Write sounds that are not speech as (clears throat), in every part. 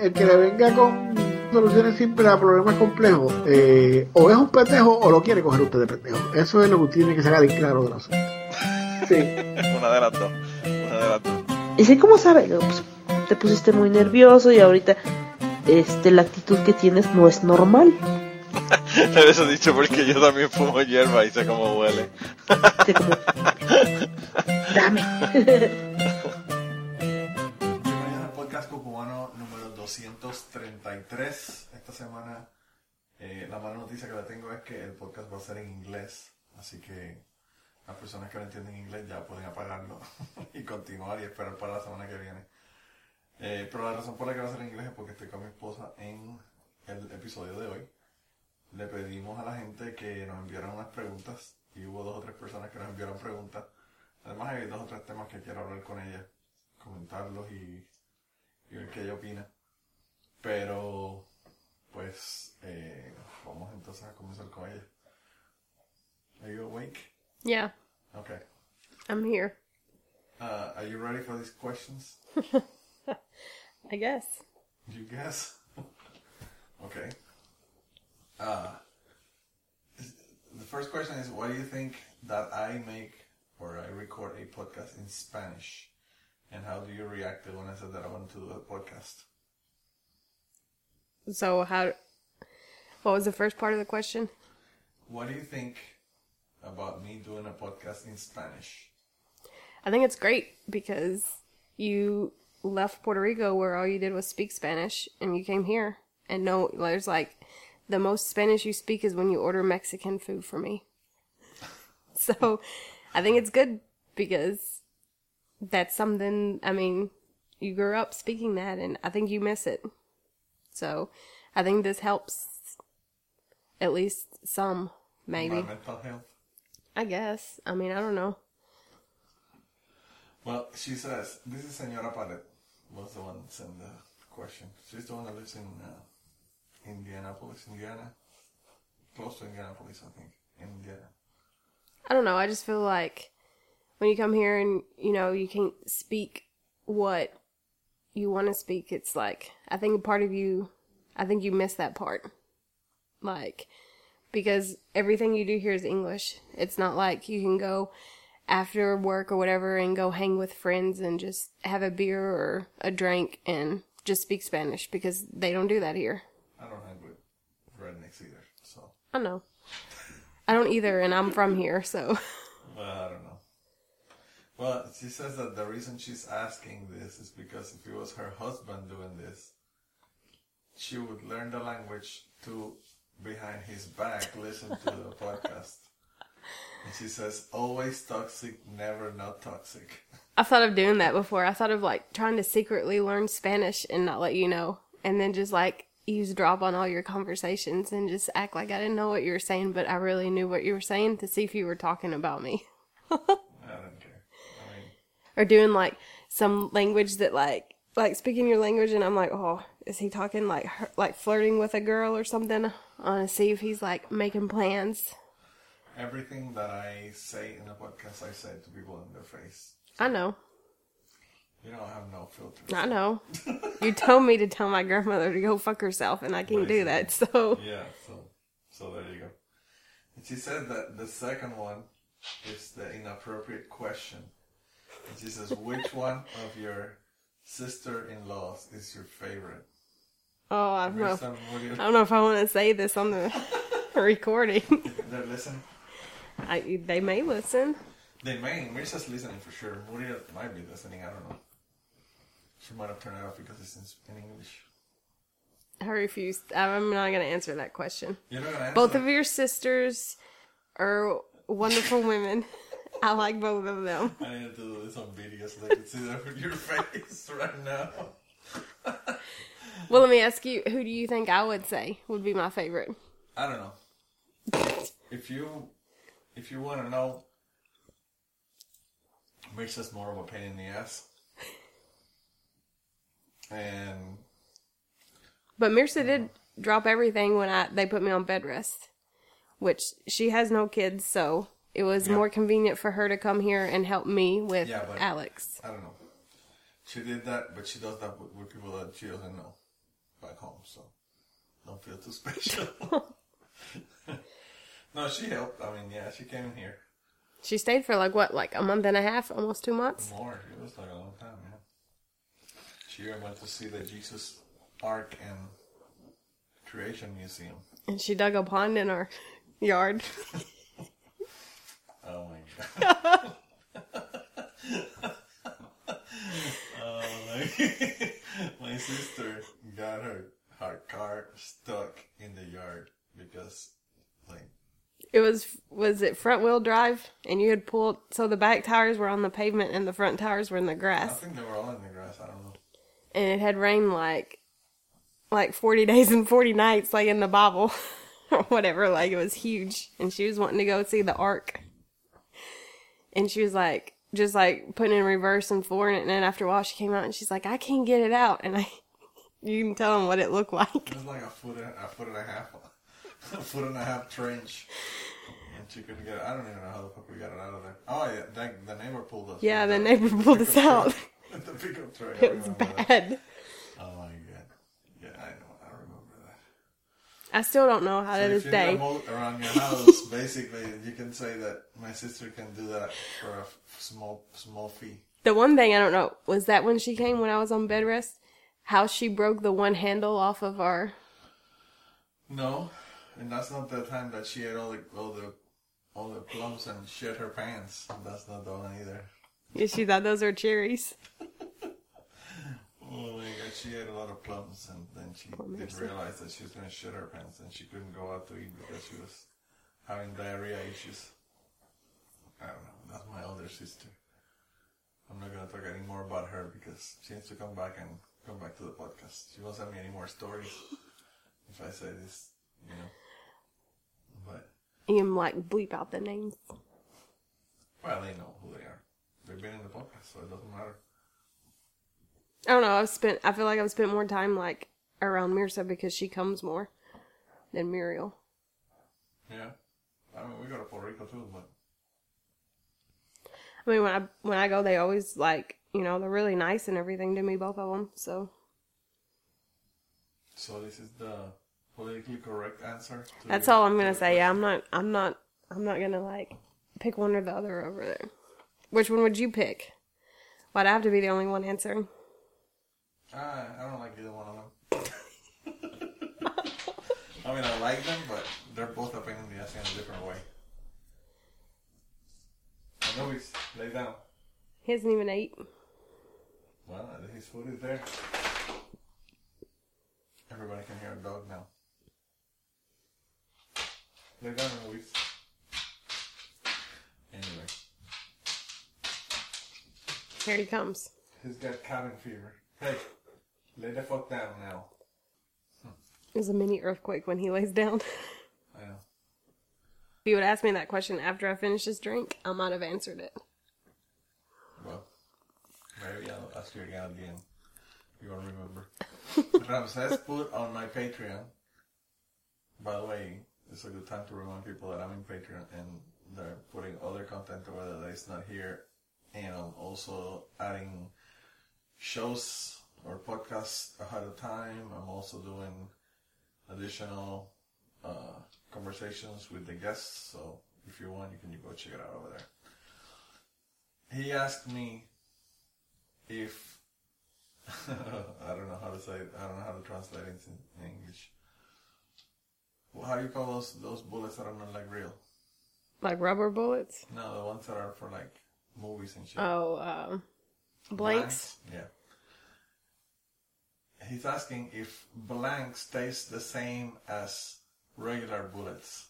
el que le venga con soluciones simples a problemas complejos, eh, o es un pendejo o lo quiere coger usted de pendejo. Eso es lo que tiene que sacar de claro del asunto. Sí. (laughs) Una de las dos. Una de las dos. Y sé cómo sabe, pues, te pusiste muy nervioso y ahorita este la actitud que tienes no es normal. (laughs) Eso dicho porque yo también fumo hierba y sé cómo huele. (laughs) Dame. 233. Esta semana eh, la mala noticia que la tengo es que el podcast va a ser en inglés, así que las personas que no entienden inglés ya pueden apagarlo (laughs) y continuar y esperar para la semana que viene. Eh, pero la razón por la que va a ser en inglés es porque estoy con mi esposa en el episodio de hoy. Le pedimos a la gente que nos enviaran unas preguntas y hubo dos o tres personas que nos enviaron preguntas. Además hay dos o tres temas que quiero hablar con ella, comentarlos y, y ver qué ella opina. Pero, pues, eh, vamos entonces a comenzar con ella. Are you awake? Yeah, Okay. I'm here. Uh, are you ready for these questions? (laughs) I guess. You guess? (laughs) okay. Uh, the first question is why do you think that I make or I record a podcast in Spanish? And how do you react when I said that I wanted to do a podcast? So how? What was the first part of the question? What do you think about me doing a podcast in Spanish? I think it's great because you left Puerto Rico where all you did was speak Spanish and you came here and no there's like the most Spanish you speak is when you order Mexican food for me. (laughs) So I think it's good because that's something I mean, you grew up speaking that and I think you miss it. So I think this helps at least some maybe. My mental health? I guess. I mean, I don't know. Well, she says, this is Senora Palet, was the one that sent the question. She's the one that lives in uh, Indianapolis, Indiana. Close to Indianapolis, I think. Indiana. I don't know. I just feel like when you come here and you know you can't speak what you want to speak, it's like I think part of you, I think you miss that part, like because everything you do here is English. It's not like you can go after work or whatever and go hang with friends and just have a beer or a drink and just speak Spanish because they don't do that here. I don't hang with rednecks either, so. I know. I don't either, and I'm from here, so Well, I don't know. Well, she says that the reason she's asking this is because if it was her husband doing this, she would learn the language to, behind his back, listen to the (laughs) podcast. And she says, always toxic, never not toxic. I thought of doing that before. I thought of like trying to secretly learn Spanish and not let you know, and then just like eavesdrop on all your conversations and just act like I didn't know what you were saying, but I really knew what you were saying to see if you were talking about me. (laughs) I don't care. I mean, or doing like some language that like like speaking your language and I'm like, "Oh, is he talking like her- like flirting with a girl or something?" I want to see if he's like making plans. everything that I say in the podcast, I say to people in their face. I know. You don't have no filter. I know. you told me to tell my grandmother to go fuck herself and I can't do that. (laughs) So, Yeah, so so there you go. And she said that the second one is the inappropriate question. She says, which one of your sister-in-laws is your favorite? oh, I don't know. Based on what you- I don't know if I want to say this on the (laughs) recording. They listen. I, they may listen. They may. Mirza's listening for sure. Muria might be listening. I don't know. She might have turned it off because it's in, in English. I refuse. I'm not going to answer that question. You're not Both of your sisters are wonderful women. (laughs) (laughs) I like both of them. I need to do this on video so they can see that with your face right now. Well, let me ask you, who do you think I would say would be my favorite? I don't know. If you if you want to know, Mirza's more of a pain in the ass. And But Mirza did drop everything when I they put me on bed rest, which she has no kids, so it was Yeah. more convenient for her to come here and help me with Yeah, Alex. I don't know. She did that, but she does that with, with people that she doesn't know back home, so don't feel too (laughs) special. (laughs) no, she helped. I mean, yeah, she came in here. She stayed for like what, like a month and a half, almost two months. More. It was like a long time, yeah. She even went to see the Jesus Ark and Creation Museum. And she dug a pond in our yard. (laughs) Oh my god. oh my, my sister got her her car stuck in the yard because like It was was it front wheel drive, and you had pulled so the back tires were on the pavement and the front tires were in the grass. I think they were all in the grass, I don't know. and it had rained like like forty days and forty nights, like in the Bible (laughs) or whatever. Like it was huge, and she was wanting to go see the Ark, and she was like just like putting in reverse and flooring it, and then after a while she came out and she's like, I can't get it out, and I. (laughs) You can tell them what it looked like. It was like a foot and a foot and a half (laughs) a foot and a half trench. And she couldn't get it. I don't even know how the fuck we got it out of there. Oh yeah, that, the neighbor pulled us. Yeah, the neighbor pulled (laughs) us out. the pickup truck. It was bad. Oh my god. Yeah, I know. I remember that. I still don't know how So to this you day. need a moat around your house, (laughs) basically, you can say that my sister can do that for a small small fee. The one thing I don't know was that when she came when I was on bed rest, how she broke the one handle off of our. No, and that's not the time that she had all the all the all the plums and shit her pants. That's not the one either. Yeah, she thought those were cherries. (laughs) Oh god, she had a lot of plums, and then she didn't Mercy. realize that she was gonna shit her pants, and she couldn't go out to eat because she was having diarrhea issues. I don't know. That's my older sister. I'm not gonna talk any more about her because she needs to come back and come back to the podcast. She won't send me any more stories if I say this, you know. But You can like bleep out the names. well, they know who they are. They've been in the podcast, so it doesn't matter. I don't know. I've spent. I feel like I've spent more time like around Mirza because she comes more than Muriel. Yeah. I mean, we go to Puerto Rico too, but I mean, when I when I go, they always like you know they're really nice and everything to me, both of them. So So this is the politically correct answer. That's all I'm gonna say. Yeah. I'm not. I'm not. I'm not gonna like pick one or the other over there. Which one would you pick? Why'd I have to be the only one answering? Ah, I don't like either one of them. (laughs) I mean, I like them, but they're both pain in the ass in a different way. I know he's laid down. He hasn't even ate. Well, his food is there. Everybody can hear a dog now. Lay down, Luis. Anyway, Here he comes. he's got cabin fever. Hey, lay the fuck down now. There's a mini earthquake when he lays down. (laughs) I know. If you would ask me that question after I finished this drink, I might have answered it. Well, maybe I'll ask you again again. You won't remember. (laughs) Ramses put on my Patreon. By the way, it's a good time to remind people that I'm in Patreon and they're putting other content over there that is not here. And I'm also adding shows or podcasts ahead of time. I'm also doing additional uh, conversations with the guests. So if you want, you can go check it out over there he asked me if (laughs) I don't know how to say it. I don't know how to translate it in English. Well, how do you call those those bullets that are not like real? Like rubber bullets? No, the ones that are for like movies and shit. Oh, um, blanks? Yeah. He's asking if blanks taste the same as regular bullets.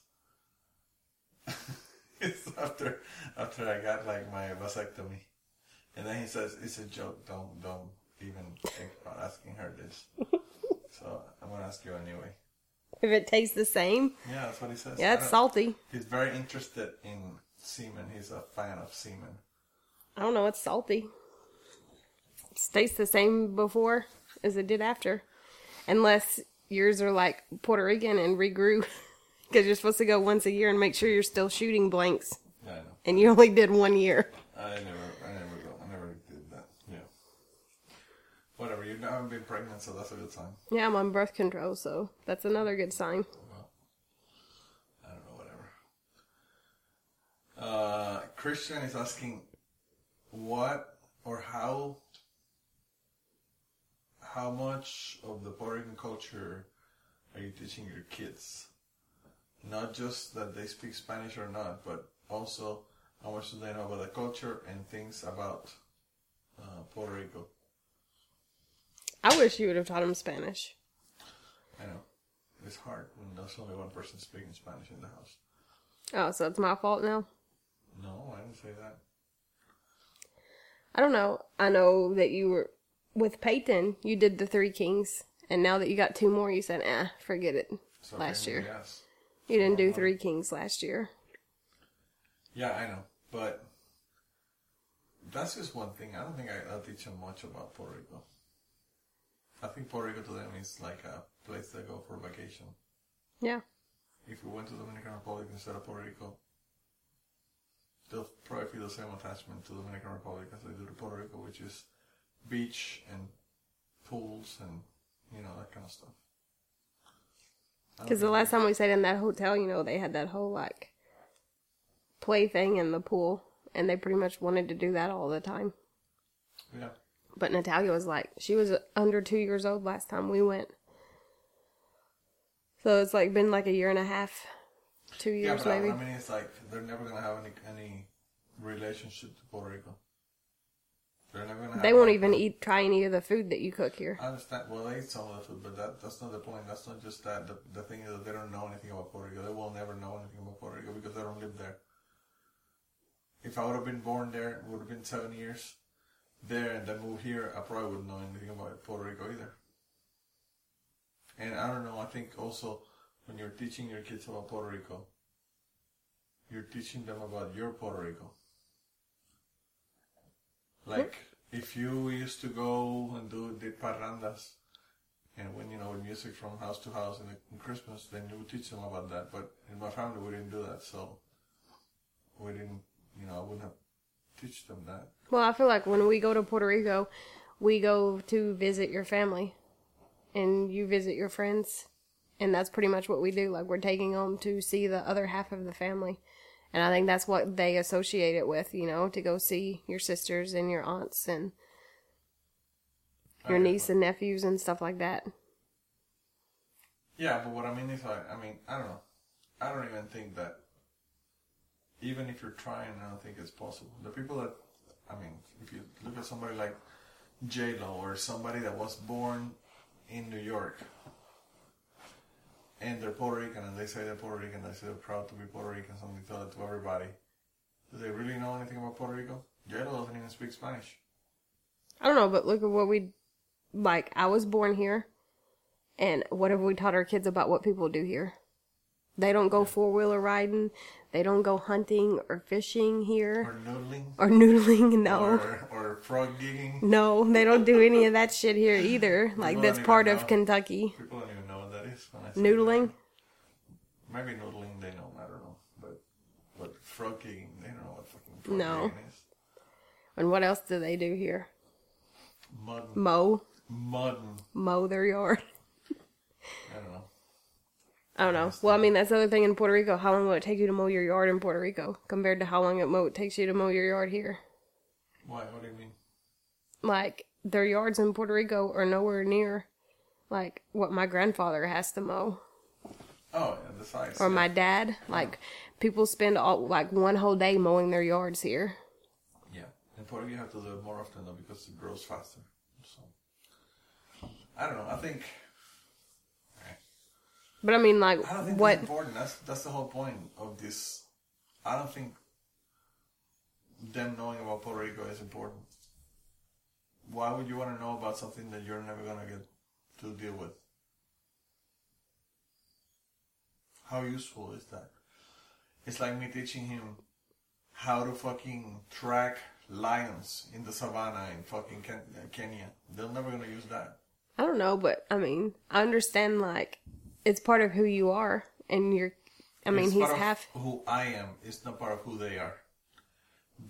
(laughs) it's after after I got like my vasectomy, and then he says it's a joke. Don't don't even think about asking her this. (laughs) so I'm gonna ask you anyway. If it tastes the same? Yeah, that's what he says. Yeah, it's salty. He's very interested in semen. He's a fan of semen. I don't know, it's salty. It tastes the same before as it did after. Unless yours are like Puerto Rican and regrew. (laughs) Because you're supposed to go once a year and make sure you're still shooting blanks. Yeah, I know. And you only did one year. I never, I never go. I never did that. Yeah. Whatever, you haven't been pregnant, so that's a good sign. Yeah, I'm on birth control, so that's another good sign. Well, I don't know, whatever. Uh, Christian is asking, what or how, how much of the Puerto Rican culture are you teaching your kids? Not just that they speak Spanish or not, but also how much do they know about the culture and things about uh, Puerto Rico? I wish you would have taught them Spanish. I know it's hard when there's only one person speaking Spanish in the house. Oh, so it's my fault now? No, I didn't say that. I don't know. I know that you were with Peyton, you did the Three Kings, and now that you got two more, you said, "Ah, forget it." So Last year. yes. You didn't do Three Kings last year. Yeah, I know, but that's just one thing. I don't think I, I'll teach them much about Puerto Rico. I think Puerto Rico to them is like a place they go for vacation. Yeah. If we went to Dominican Republic instead of Puerto Rico, they'll probably feel the same attachment to Dominican Republic as they do to Puerto Rico, which is beach and pools and you know that kind of stuff. Because the last time we stayed in that hotel, you know, they had that whole like play thing in the pool, and they pretty much wanted to do that all the time. yeah, But Natalia was like, she was under two years old last time we went. So it's like been like a year and a half, two yeah, years but maybe. I mean, it's like they're never gonna have any any relationship to Puerto Rico. They're never gonna. They won't even eat, try any of the food that you cook here. I understand. Well, they eat some of the food, but that that's not the point. That's not just that. The, the thing is that they don't know anything about Puerto Rico. They will never know anything about Puerto Rico because they don't live there. If I would have been born there, it would have been seven years there, and then moved here. I probably wouldn't know anything about Puerto Rico either. And I don't know. I think also when you're teaching your kids about Puerto Rico, you're teaching them about your Puerto Rico. Like hmm? if you used to go and do the parrandas, and when you know with music from house to house in, the, in Christmas, then you would teach them about that. But in my family, we didn't do that, so we didn't. You know, I wouldn't have teach them that. Well, I feel like when we go to Puerto Rico, we go to visit your family, and you visit your friends, and that's pretty much what we do. Like we're taking them to see the other half of the family, and I think that's what they associate it with. You know, to go see your sisters and your aunts and your oh, Okay, niece and nephews and stuff like that. Yeah, but what I mean is, like, I mean, I don't know. I don't even think that. Even if you're trying, I don't think it's possible. The people that, I mean, if you look at somebody like J Lo or somebody that was born in New York, and they're Puerto Rican, and they say they're Puerto Rican, they say they're proud to be Puerto Rican, something tell it to everybody. Do they really know anything about Puerto Rico? J Lo doesn't even speak Spanish. I don't know, but look at what we like. I was born here, and what have we taught our kids about what people do here? They don't go four wheeler riding. They don't go hunting or fishing here. Or noodling. or noodling. No, Or, or frog gigging. no, they don't do any of that shit here either. Like People that's part of. Kentucky. People don't even Noodling. Maybe noodling, they don't, I don't know. But but frog gigging, they don't know what fucking frog No. is. And what else do they do here? Mud, Mow, mud. mow their yard. I don't know. I don't know. Well, I mean, that's the other thing in Puerto Rico. How long will it take you to mow your yard in Puerto Rico compared to how long it mo- takes you to mow your yard here? Why? What do you mean? like their yards in Puerto Rico are nowhere near like what my grandfather has to mow Oh, yeah, the size. or yeah. my dad. Like people spend all like one whole day mowing their yards here. Yeah. In Puerto Rico, you have to do it more often though because it grows faster. So I don't know. I think But I mean, like I don't think what? that's important. That's that's the whole point of this. I don't think them knowing about Puerto Rico is important. Why would you want to know about something that you're never gonna get to deal with? How useful is that? It's like me teaching him how to fucking track lions in the savannah in fucking Ken- uh, Kenya. They're never gonna use that. I don't know, but I mean, I understand like it's part of who you are, and you're. I mean, It's he's part of half. who I am. It's not part of who they are.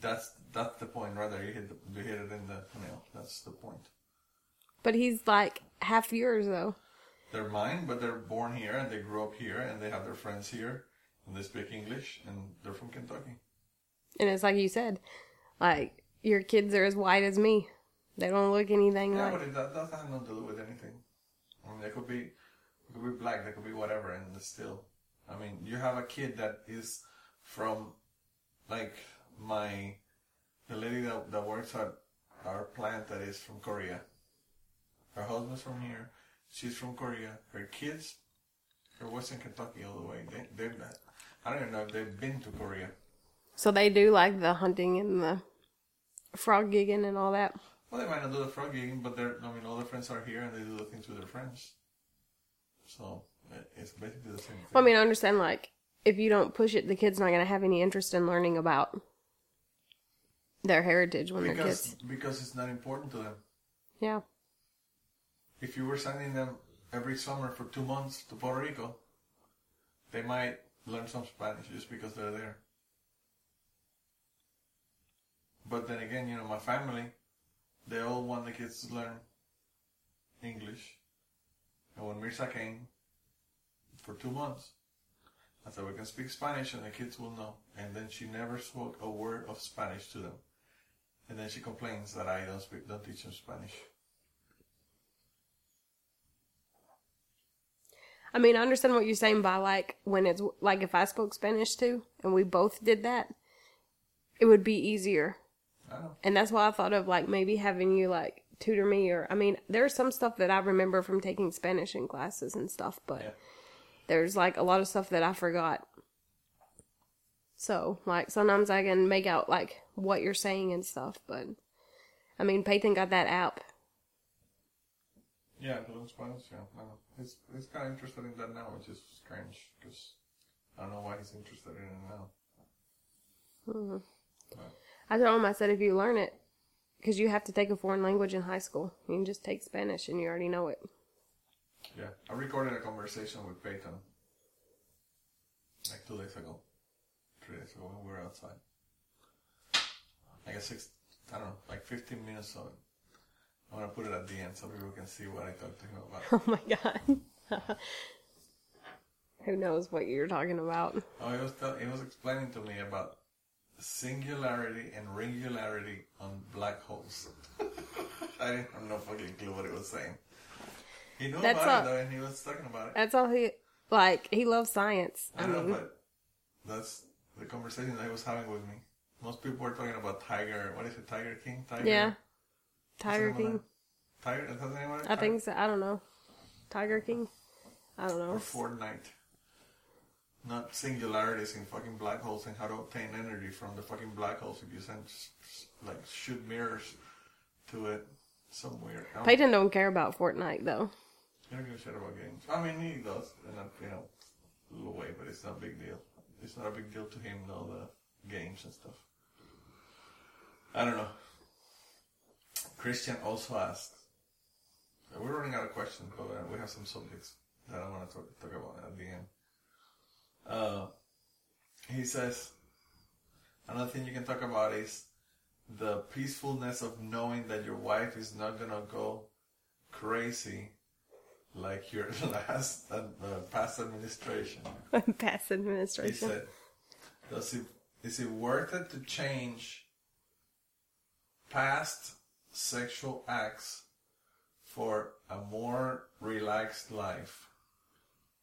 That's that's the point, Rather. You hit the, you hit it in the nail. That's the point. But he's like half yours though. They're mine, but they're born here and they grew up here and they have their friends here and they speak English and they're from Kentucky. And it's like you said, like your kids are as white as me. They don't look anything Yeah, like. but it, that doesn't have nothing to do with anything. I mean, they could be, they could be black, they could be whatever, and still. I mean, you have a kid that is from, like my, the lady that that works at our plant that is from Korea. Her husband's from here. She's from Korea. Her kids, they're Western Kentucky all the way. They they've I don't even know if they've been to Korea. So they do like the hunting and the frog gigging and all that. Well, they might not do the frog gigging, but they're, I mean, all their friends are here and they do the things with their friends. So, eh, it's basically the same thing. Well, I mean, I understand like if you don't push it, the kid's not gonna have any interest in learning about their heritage when they're kids. because it's not important to them. Yeah. If you were sending them every summer for two months to Puerto Rico, they might learn some Spanish just because they're there. But then again, you know, my family, they all want the kids to learn English. And when Mirza came for two months, I said, we can speak Spanish and the kids will know. And then she never spoke a word of Spanish to them. And then she complains that I don't speak, don't teach them Spanish. I mean, I understand what you're saying by like when it's like if I spoke Spanish too and we both did that, it would be easier. Know. And that's why I thought of like maybe having you like tutor me or I mean, there's some stuff that I remember from taking Spanish in classes and stuff, but Yeah. there's like a lot of stuff that I forgot. So, like sometimes I can make out like what you're saying and stuff, but I mean, Peyton got that app. Yeah, the Spanish, yeah. I know. He's, he's kind of interested in that now, which is strange, because I don't know why he's interested in it now. Mm-hmm. I told him, I said, if you learn it, because you have to take a foreign language in high school, you can just take Spanish and you already know it. Yeah, I recorded a conversation with Peyton like two days ago, three days ago when we were outside. Like a six, I don't know, like 15 minutes of it. I'm gonna put it at the end so people can see what I talked to him about. (laughs) Oh my god. (laughs) Who knows what you're talking about? Oh, he was tell- he was explaining to me about singularity and regularity on black holes. (laughs) I didn't have no fucking clue what he was saying. He knew That's about all- it though, and he was talking about it. That's all he like. He loves science. I I know, mean, but that's the conversation that he was having with me. Most people were talking about Tiger. What is it, Tiger King? Tiger. yeah. Tiger King. Tiger. Is that the name of? I think so. I don't know. Tiger King. I don't know. Or Fortnite. Not singularities in fucking black holes and how to obtain energy from the fucking black holes if you send like shoot mirrors to it somewhere. I don't- Peyton don't care about Fortnite though. He don't give a shit about games. I mean, he does, in a you know, little way, but it's not a big deal. It's not a big deal to him, all the games and stuff. I don't know. Christian also asked. We're running out of questions, but uh, we have some subjects that I want to talk, talk about at the end. Uh, he says, another thing you can talk about is the peacefulness of knowing that your wife is not gonna go crazy like your (laughs) last uh, past administration. (laughs) Past He said, "Does it is it worth it to change past sexual acts for a more relaxed life?"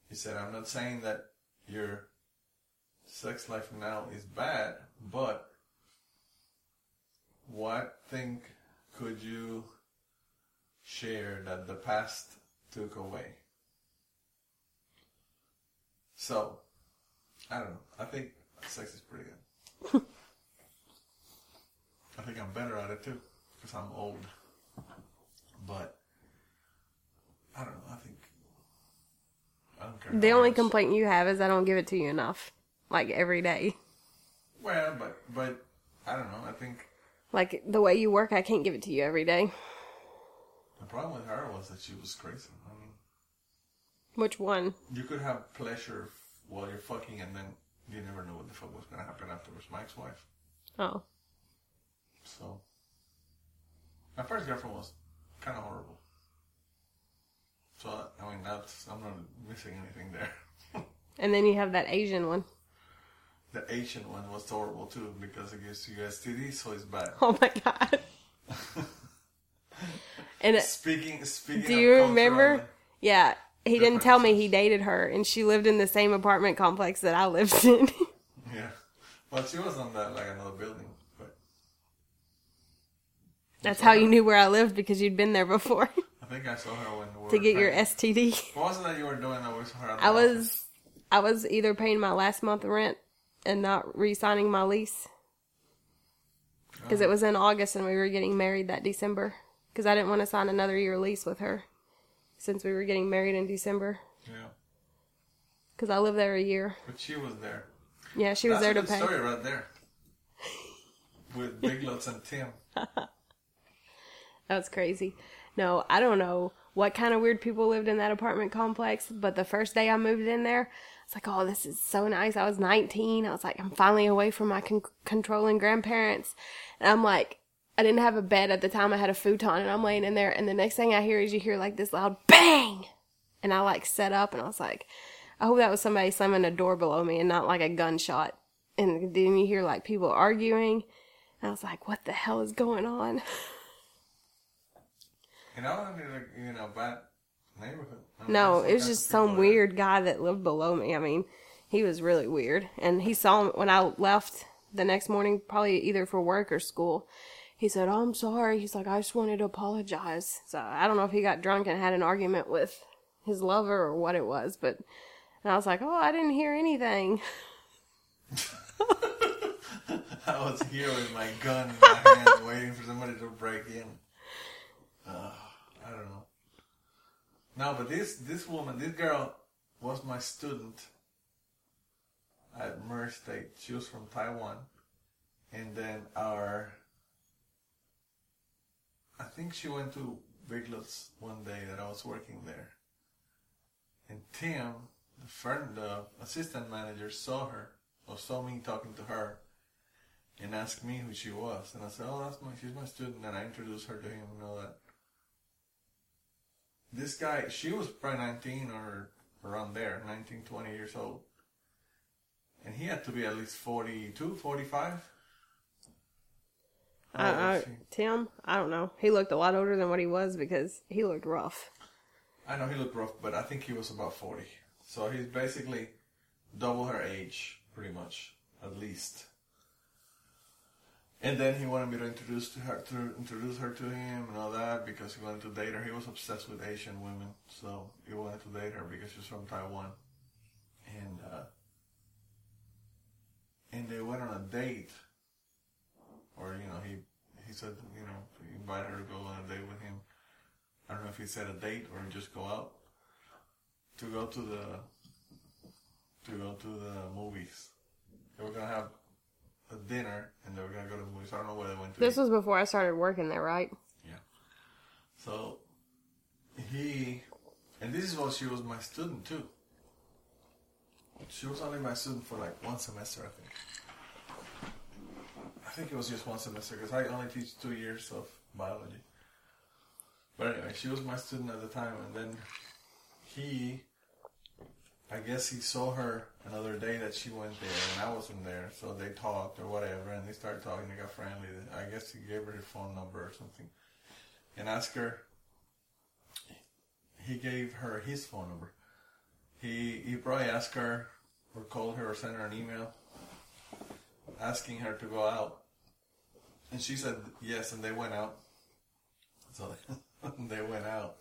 He said, "I'm not saying that your sex life now is bad, but what thing could you share that the past took away?" So, I don't know. I think sex is pretty good. (laughs) I think I'm better at it too, because I'm old. But I don't know. I think I don't care. The only complaint you have is I don't give it to you enough, like every day. Well, but but I don't know. I think Like the way you work, I can't give it to you every day. the problem with her was that she was crazy. I mean, Which one? you could have pleasure while you're fucking, and then you never know what the fuck was gonna happen afterwards. My ex-wife. Oh, So, my first girlfriend was kind of horrible. So I mean, that's I'm not missing anything there. (laughs) And then you have that Asian one. the Asian one was horrible too because it gives you STD, so it's bad. Oh my god. (laughs) and Speaking, speaking. do you remember? Yeah, he didn't tell me he dated her, and she lived in the same apartment complex that I lived in. (laughs) Yeah, well, she was on that like another building, but That's how you knew where I lived because you'd been there before I think I saw her when we to get your. STD. What was it that you were doing that was her? I office? was I was either paying my last month rent and not re-signing my lease oh. because it was in August and we were getting married that December because I didn't want to sign another year lease with her since we were getting married in December Yeah, because I lived there a year. but she was there. Yeah, she was there to pay. story right there. With Big Lots and Tim. (laughs) That's crazy. No, I don't know what kind of weird people lived in that apartment complex, but the first day I moved in there, it's like, oh, this is so nice. I was 19. I was like, I'm finally away from my con- controlling grandparents. And I'm like, I didn't have a bed at the time. I had a futon and I'm laying in there. And the next thing I hear is you hear like this loud bang. And I like set up and I was like, I hope that was somebody slamming a door below me and not like a gunshot. And then you hear like people arguing. And I was like, what the hell is going on? (laughs) You know, I mean, like, you know, bad neighborhood. No, it was just kinds of people some there. weird guy that lived below me. I mean, he was really weird. And he saw me when I left the next morning, probably either for work or school. He said, oh, I'm sorry. He's like, I just wanted to apologize. So I don't know if he got drunk and had an argument with his lover or what it was, but and I was like, oh, I didn't hear anything. (laughs) I was here with my gun in my hand, waiting for somebody to break in. Uh, I don't know. No, but this this woman, this girl, was my student at Murray State. She was from Taiwan, and then our. I think she went to Big Lots one day that I was working there, and Tim, the friend, the assistant manager, saw her or saw me talking to her and asked me who she was. And I said, oh, that's my, she's my student. And I introduced her to him and all that. This guy, she was probably 19 or around there, 19, 20 years old. And he had to be at least 42, 45. I, oh, I. Tim, I don't know. He looked a lot older than what he was because he looked rough. I know he looked rough, but I think he was about 40. So he's basically double her age, pretty much, at least. And then he wanted me to introduce to her to introduce her to him and all that because he wanted to date her. He was obsessed with Asian women, so he wanted to date her because she's from Taiwan. And uh, and they went on a date, or you know he he said you know he invited her to go on a date with him. I don't know if he said a date or just go out to go to the to go to the movies. They were gonna have a dinner and they were gonna go to the movies. I don't know where they went to. This eat. was before I started working there, right? Yeah. So he and this is what she was my student too. She was only my student for like one semester, I think. I think it was just one semester because I only teach two years of biology. But anyway, she was my student at the time, and then he, I guess he saw her another day that she went there, and I wasn't there, so they talked or whatever, and they started talking. They got friendly. I guess he gave her his phone number or something, and asked her. He gave her his phone number. He he probably asked her or called her or sent her an email asking her to go out, and she said yes, and they went out. (laughs) So (laughs) they went out,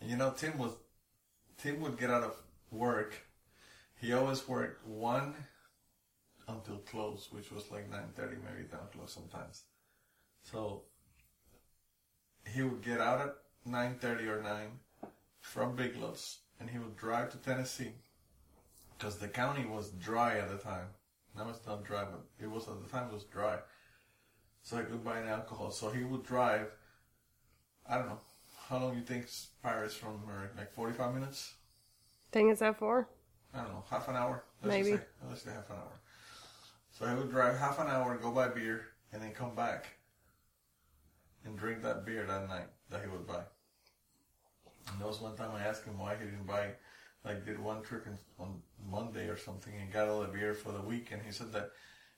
and you know Tim was Tim would get out of work. He always worked one until close, which was like nine thirty, maybe down close sometimes. So he would get out at nine thirty or nine from Big Lots, and he would drive to Tennessee because the county was dry at the time. Now it's not dry, but it was at the time it was dry. So he could buy an alcohol. So he would drive. I don't know how long you think Paris from Murray? Like forty-five minutes? Thing is that for? I don't know, half an hour. Maybe. Just say, let's say half an hour. So he would drive half an hour, go buy beer, and then come back and drink that beer that night that he would buy. And There was one time I asked him why he didn't buy, like, did one trip in, on Monday or something and got all the beer for the week, and he said that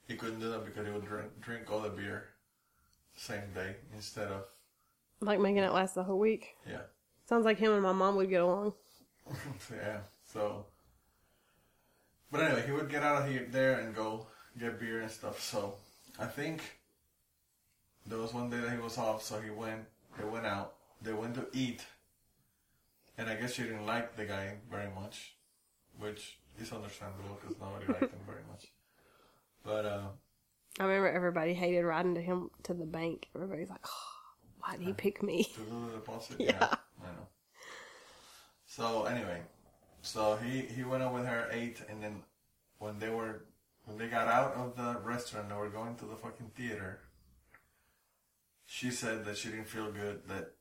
he couldn't do that because he would drink, drink all the beer same day instead of, Like making it last the whole week. yeah. Sounds like him and my mom would get along. (laughs) yeah, so. But anyway, he would get out of here there and go get beer and stuff. So I think there was one day that he was off, so he went. They went out. They went to eat, and I guess she didn't like the guy very much, which is understandable because nobody liked him very much. But uh, I remember everybody hated riding to him to the bank. Everybody's like, oh, why did he pick me? to the deposit, (laughs) Yeah. Know. So anyway, so he he went out with her ate, and then when they were when they got out of the restaurant, they were going to the fucking theater. She said that she didn't feel good, that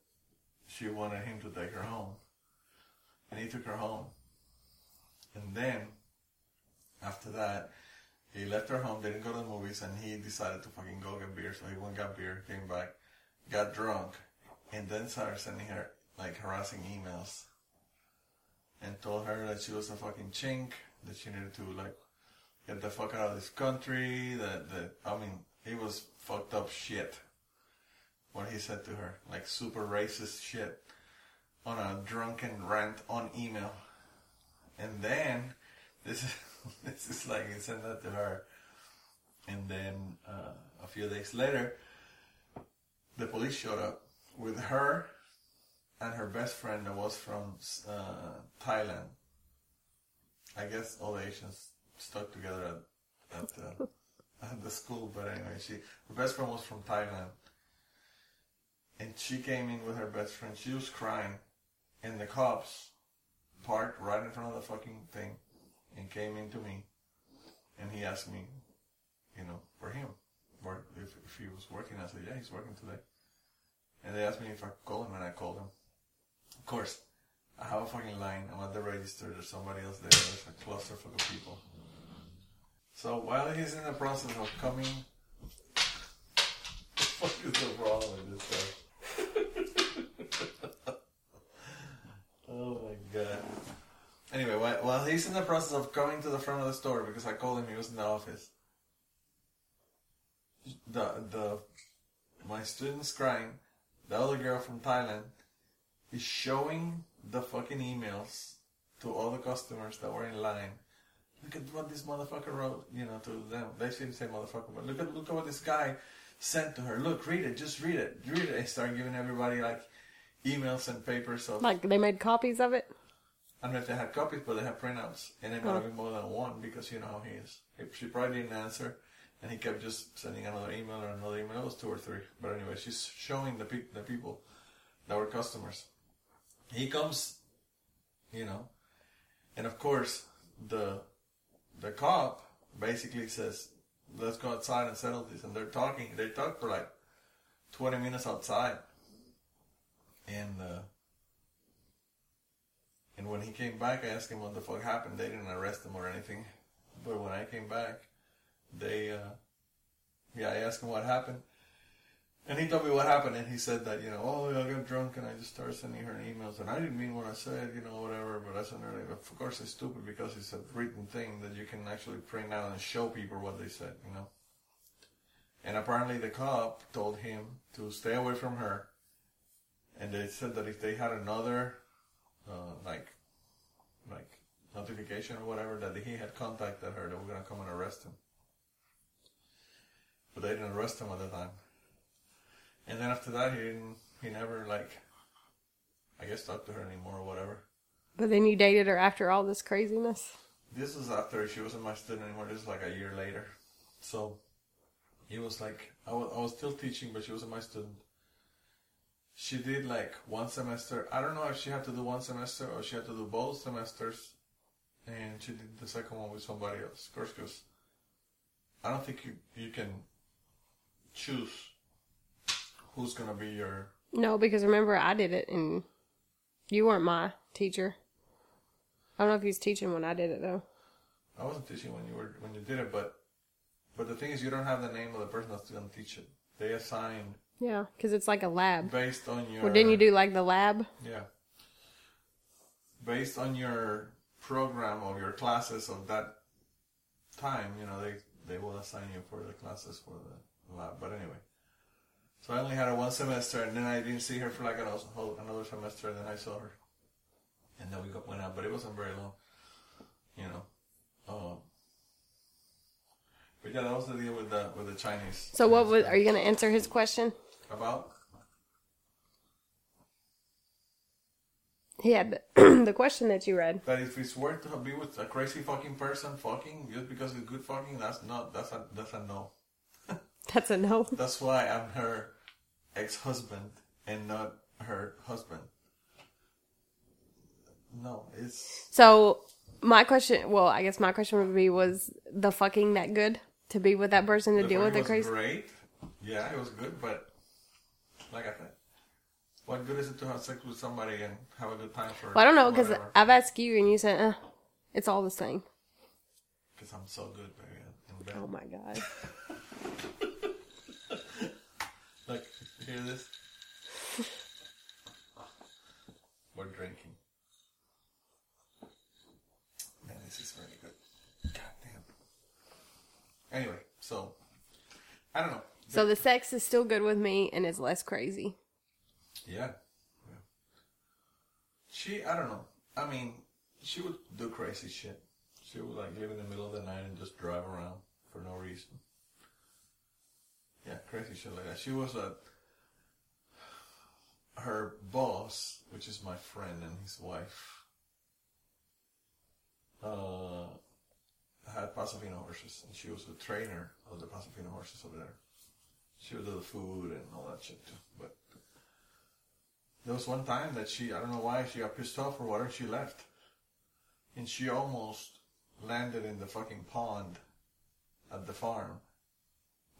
she wanted him to take her home, and he took her home. And then after that, he left her home. Didn't go to the movies, and he decided to fucking go get beer. So he went got beer, came back, got drunk, and then started sending her like harassing emails and told her that she was a fucking chink, that she needed to like get the fuck out of this country, that, that I mean, it was fucked up shit. What he said to her. Like super racist shit on a drunken rant on email. And then (laughs) this is this is like he sent that to her. And then uh, a few days later the police showed up with her and her best friend that was from uh, Thailand. I guess all the Asians stuck together at, at, the, (laughs) at the school, but anyway, she her best friend was from Thailand, and she came in with her best friend. She was crying, and the cops parked right in front of the fucking thing, and came into me, and he asked me, you know, for him, if, if he was working. I said, yeah, he's working today. And they asked me if I could call him, and I called him. Of course, I have a fucking line. I'm at the register. There's somebody else there. There's a cluster full of people. So while he's in the process of coming, what the fuck is the problem with this guy? (laughs) oh my god. Anyway, while, while he's in the process of coming to the front of the store because I called him, he was in the office. The the my student's crying. The other girl from Thailand is showing the fucking emails to all the customers that were in line. Look at what this motherfucker wrote, you know, to them. They shouldn't say motherfucker, but look at look at what this guy sent to her. Look, read it, just read it, read it. And start giving everybody like emails and papers of. Like they made copies of it. I don't know if they had copies, but they had printouts, and it might have oh. been more than one because you know how he is. She probably didn't answer, and he kept just sending another email or another email. It was two or three, but anyway, she's showing the pe- the people that were customers. He comes, you know, and of course the the cop basically says, "Let's go outside and settle this." And they're talking. They talk for like twenty minutes outside, and. Uh, and when he came back, I asked him what the fuck happened. They didn't arrest him or anything. But when I came back, they, uh, yeah, I asked him what happened. And he told me what happened, and he said that, you know, oh, I got drunk and I just started sending her emails, and I didn't mean what I said, you know, whatever, but I sent her, of course it's stupid because it's a written thing that you can actually print out and show people what they said, you know. And apparently the cop told him to stay away from her, and they said that if they had another uh, like like notification or whatever that he had contacted her, they were gonna come and arrest him. But they didn't arrest him at the time. And then after that, he didn't. He never like, I guess, talked to her anymore or whatever. But then you dated her after all this craziness. This was after she wasn't my student anymore. This is like a year later. So, it was like I was, I was still teaching, but she wasn't my student. She did like one semester. I don't know if she had to do one semester or she had to do both semesters, and she did the second one with somebody else. Of course, because I don't think you you can choose who's gonna be your. No, because remember I did it and you weren't my teacher. I don't know if you was teaching when I did it though. I wasn't teaching when you were when you did it, but but the thing is, you don't have the name of the person that's gonna teach it. They assign Yeah, because it's like a lab. based on your. Well, didn't you do like the lab? Yeah. based on your program of your classes of that time, you know, they they will assign you for the classes for the lab. But anyway, so I only had her one semester, and then I didn't see her for like another whole- another semester, and then I saw her, and then we got, went out, but it wasn't very long, you know. Um, but yeah, that was the deal with the with the Chinese. So what was? Are you gonna answer his question? about? He had the, (clears throat) the question that you read. That if it's worth to be with a crazy fucking person fucking just because it's good fucking, that's not that's a that's a no. That's a no. That's why I'm her ex-husband and not her husband. No, it's So my question, well, I guess my question would be: Was the fucking that good to be with that person to deal with the was crazy? Great, yeah, it was good, but like I said, what good is it to have sex with somebody and have a good time for? Well, I don't know because whatever? I've asked you and you said uh, it's all the same. Because I'm so good, baby. in bed. Oh my god. (laughs) Look, hear this? (laughs) We're drinking. Man, this is really good. God damn. Anyway, so I don't know. So the sex is still good with me and is less crazy. Yeah. yeah. She, I don't know. I mean, she would do crazy shit. She would like live in the middle of the night and just drive around for no reason. Crazy shit like that. She was a her boss, which is my friend and his wife, uh, had Paso Fino horses, and she was the trainer of the Paso Fino horses over there. She would do the food and all that shit too. But there was one time that she, I don't know why, she got pissed off or whatever, she left. And she almost landed in the fucking pond at the farm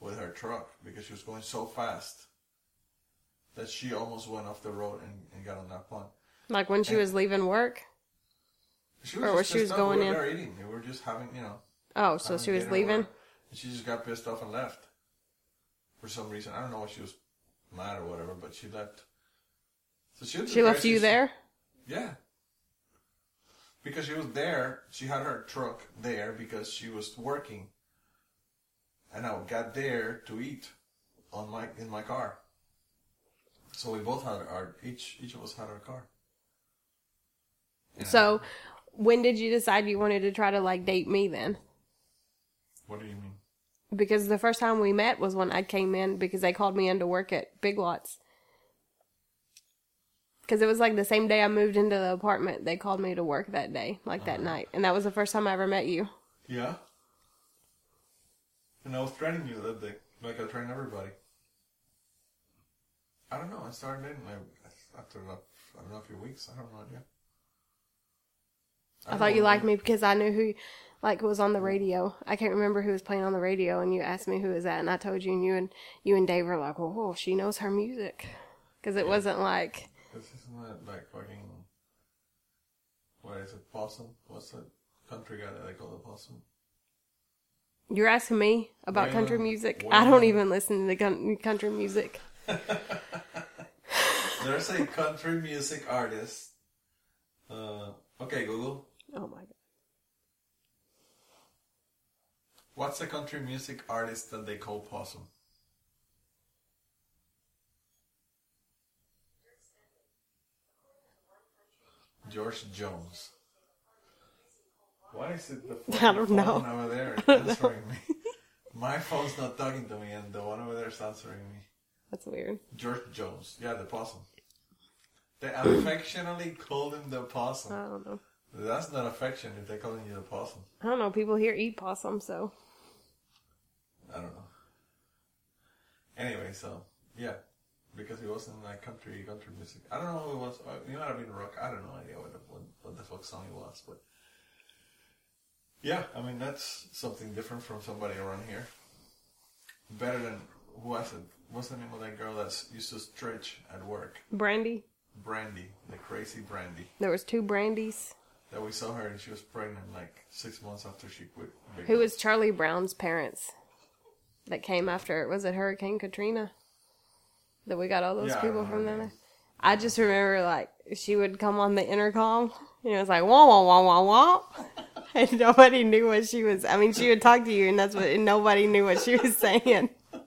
with her truck because she was going so fast that she almost went off the road and, and got on that pond. Like when she was leaving work. She Or just she was going we in? were there eating. We were just having, you know. Oh, so she was leaving. And she just got pissed off and left. For some reason. I don't know why she was mad or whatever, but she left. So she, She left you there. Yeah. Because she was there, she had her truck there because she was working. And I got there to eat on my in my car. So we both had our each each of us had our car. And So when did you decide you wanted to try to like date me then? what do you mean? Because the first time we met was when I came in because they called me in to work at Big Lots. Because it was like the same day I moved into the apartment, they called me to work that day, like that uh-huh. night. And that was the first time I ever met you. Yeah. And I was training you that day, like I train everybody. I don't know. I started like after I don't know a few weeks. I don't know idea. I thought you liked me because I knew who, like, was on the radio. I can't remember who was playing on the radio, and you asked me who was that, and I told you, and you and you and Dave were like, "Oh, she knows her music," because it wasn't like This isn't that like fucking. What is it? Possum? What's that country guy that they call the possum? You're asking me about country music. I don't even listen to the country music. (laughs) There's a country music artist. Uh, okay, Google. Oh my god. What's a country music artist that they call possum? George Jones. Why is it the (laughs) I don't phone know. over there (laughs) answering me? My phone's not talking to me, and the one over there is answering me. That's weird. George Jones. Yeah, the possum. They affectionately called him the possum. I don't know. That's not affection if they're calling you the possum. I don't know. People here eat possum, so I don't know. Anyway, so yeah, because it wasn't like country country music. I don't know who it was. Uh, It might have been rock. I don't know idea what the what, what the fuck song it was, but yeah, I mean that's something different from somebody around here. Better than who was it? What's the name of that girl that used to stretch at work? brandy. Brandy, the crazy Brandy. There was two brandies. That we saw her and she was pregnant like six months after she quit. Who was Charlie Brown's parents? That came after it? was it Hurricane Katrina? That we got all those Yeah, people from there. I just remember like she would come on the intercom And it was like wah wah wah wah wah. (laughs) And nobody knew what she was. I mean, she would talk to you, and that's what. And nobody knew what she was (laughs) saying. Oh,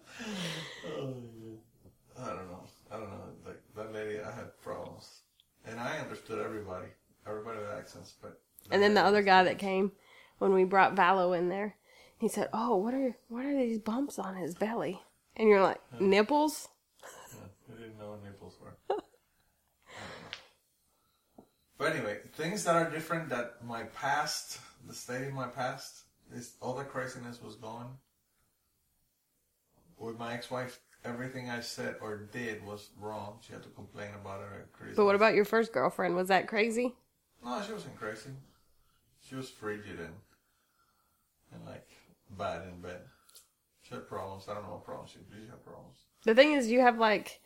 I don't know. I don't know. Like that lady, I had problems, and I understood everybody, everybody with accents, but. And then the other guy that came when we brought Valo in there, he said, "Oh, what are what are these bumps on his belly?" And you're like, "Nipples." Yeah, I didn't know what nipples were. I don't know. But anyway, things that are different that my past, the state of my past, is all the craziness was gone. With my ex-wife, everything I said or did was wrong. She had to complain about it. criticize. But what about your first girlfriend? Was that crazy? No, she wasn't crazy. She was frigid and and like bad in bed. She had problems. I don't know what problems she, she had problems. The thing is, you have like,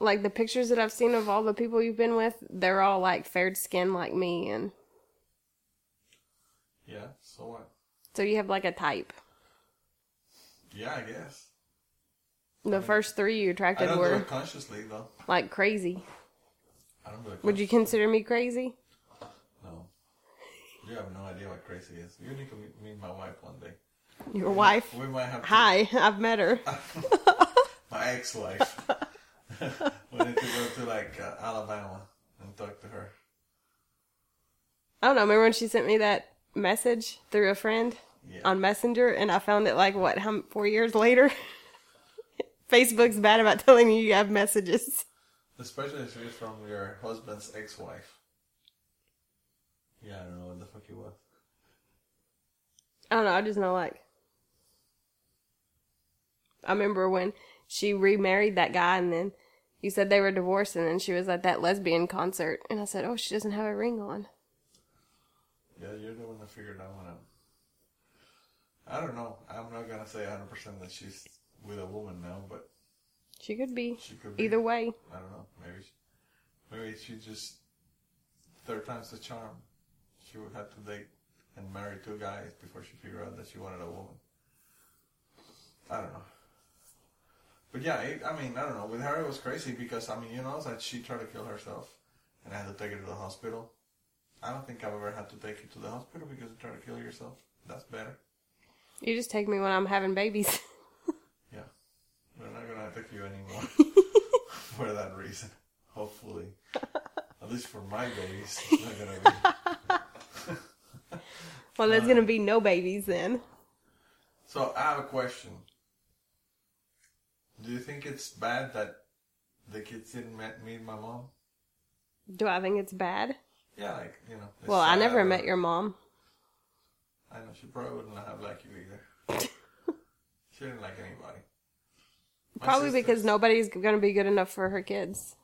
like the pictures that I've seen of all the people you've been with. They're all like fair skin like me, and Yeah. So what? so you have like a type. Yeah, I guess. The first three you I attracted were consciously though. like crazy. I don't do it. Would you consider me crazy? No. You have no idea what crazy is. You need to meet, my wife one day. Your wife? We might have to, Hi, I've met her. (laughs) my ex-wife. (laughs) we need to go to like uh, Alabama and talk to her. I don't know. Remember when she sent me that message through a friend Yeah. on Messenger, and I found it like what, how four years later? (laughs) Facebook's bad about telling you you have messages. Especially if it's from your husband's ex-wife. Yeah, I don't know what the fuck it was. I don't know. I just know like. I remember when she remarried that guy, and then you said they were divorced, and then she was at that lesbian concert, and I said, "Oh, she doesn't have a ring on." Yeah, you're the one that figured that one out. I don't know. I'm not gonna say 100% that she's with a woman now, but She could be. she could be. Either way, I don't know. Maybe, she, maybe she just third time's the charm. She would have to date and marry two guys before she figured out that she wanted a woman. I don't know. But yeah, it, I mean, I don't know. With her, it was crazy because I mean, you know, that she tried to kill herself, and I had to take her to the hospital. I don't think I've ever had to take you to the hospital because you try to kill yourself. That's better. you just take me when I'm having babies. (laughs) Yeah. We're not gonna take you anymore (laughs) for that reason. Hopefully. (laughs) At least for my babies. It's not gonna be. well, there's uh, gonna be no babies then. So I have a question. Do you think it's bad that the kids didn't met, meet my mom? Do I think it's bad? Yeah, like, you know. Well, I never met your mom. I know, she probably wouldn't have liked you either. (laughs) she didn't like anybody. My Probably because nobody's gonna be good enough for her kids.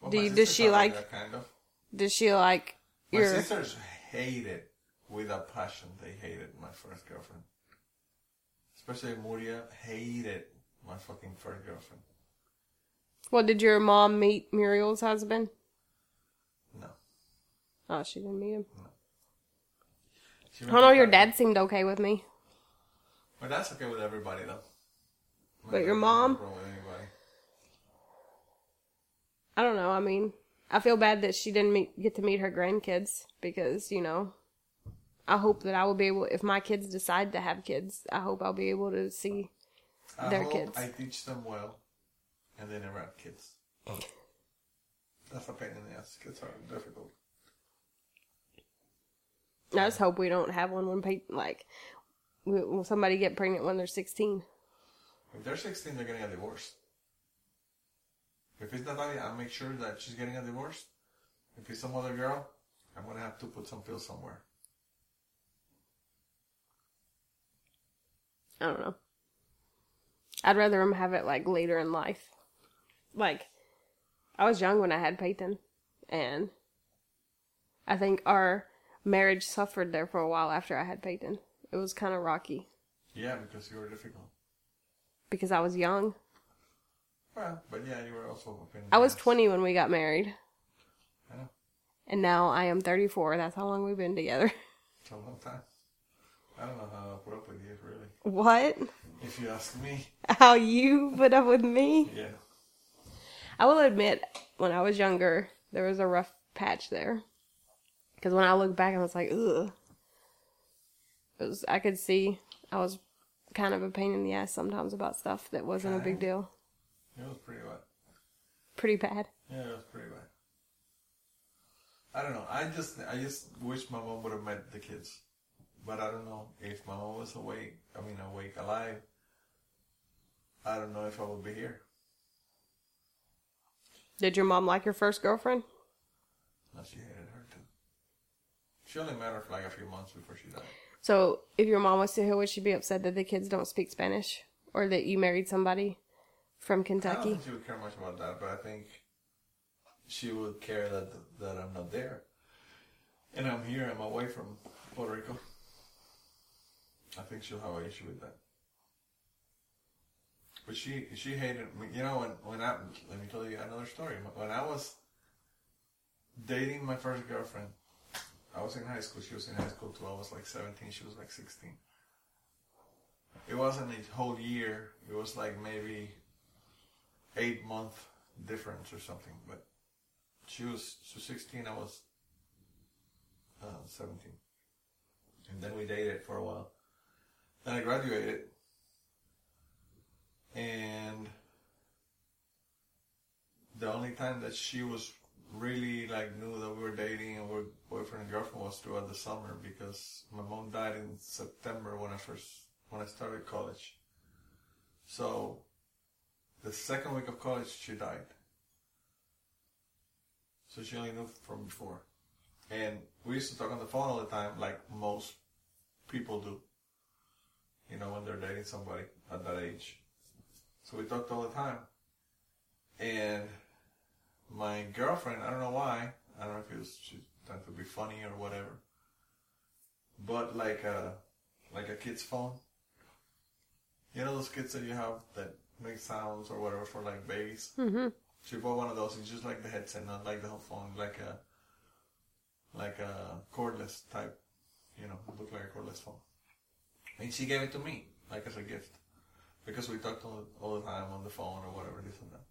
well, do you- does she like- that kind of. Does she like My your? sisters hated, with a passion, they hated my first girlfriend. Especially Muriel hated my fucking first girlfriend. Well, did your mom meet Muriel's husband? No. Oh, she didn't meet him. She I don't know. Your dad seemed okay with me. But that's okay with everybody, though. My But your mom? doesn't have a problem with anybody. I don't know. I mean, I feel bad that she didn't meet, get to meet her grandkids because you know. I hope that I will be able, if my kids decide to have kids, I hope I'll be able to see. I Their hope kids. I teach them well, and they never have kids. Oh. That's a pain in the ass. Kids are difficult. I just hope we don't have one when pe- like will somebody get pregnant when they're sixteen. If they're 16, they're getting a divorce. If it's Natalia, I'll make sure that she's getting a divorce. If it's some other girl, I'm gonna have to put some pills somewhere. I don't know. I'd rather them have it like later in life. Like, I was young when I had Peyton, and I think our marriage suffered there for a while after I had Peyton. It was kind of rocky Yeah, because you were difficult. because I was young. Well, but yeah, you were also a pain in I was ass. 20 when we got married, I know. and now I am 34. That's how long we've been together. It's a long time. I don't know how I put up with you, really. What? If you ask me, How you put up with me? yeah. I will admit, when I was younger, there was a rough patch there. Because when I look back, I was like, ugh. It was, I could see I was kind of a pain in the ass sometimes about stuff that wasn't a big deal. It was pretty bad. Pretty bad. Yeah, it was pretty bad. I don't know. I just I just wish my mom would have met the kids, but I don't know if my mom was awake. I mean, awake, alive. I don't know if I would be here. Did your mom like your first girlfriend? No, she hated her too. She only met her for like a few months before she died. So if your mom was still here, would she be upset that the kids don't speak Spanish? Or that you married somebody from I don't Kentucky? think she would care much about that, but I think she would care that that I'm not there, and I'm here. I'm away from Puerto Rico. I think she'll have an issue with that. But she she hated me. You know when when I let me tell you another story. When I was dating my first girlfriend, I was in high school. She was in high school too. I was like 17. She was like 16. It wasn't a whole year. It was like maybe eight month difference or something. But she was she was 16. I was uh, 17. And then we dated for a while. Then I graduated. And the only time that she was really like knew that we were dating and we were boyfriend and girlfriend was throughout the summer because my mom died in September when I first when I started college. So the second week of college she died. So she only knew from before. And we used to talk on the phone all the time like most people do. You know, when they're dating somebody at that age. So we talked all the time. And my girlfriend, I don't know why, I don't know if it was she thought it would be funny or whatever. But like a like a kid's phone. You know those kids that you have that make sounds or whatever for like babies? Mm-hmm. She bought one of those. It's just like the headset, not like the whole phone, like a like a cordless type. You know, look like a cordless phone. And she gave it to me, like as a gift, because we talked all, all the time on the phone or whatever, this and that.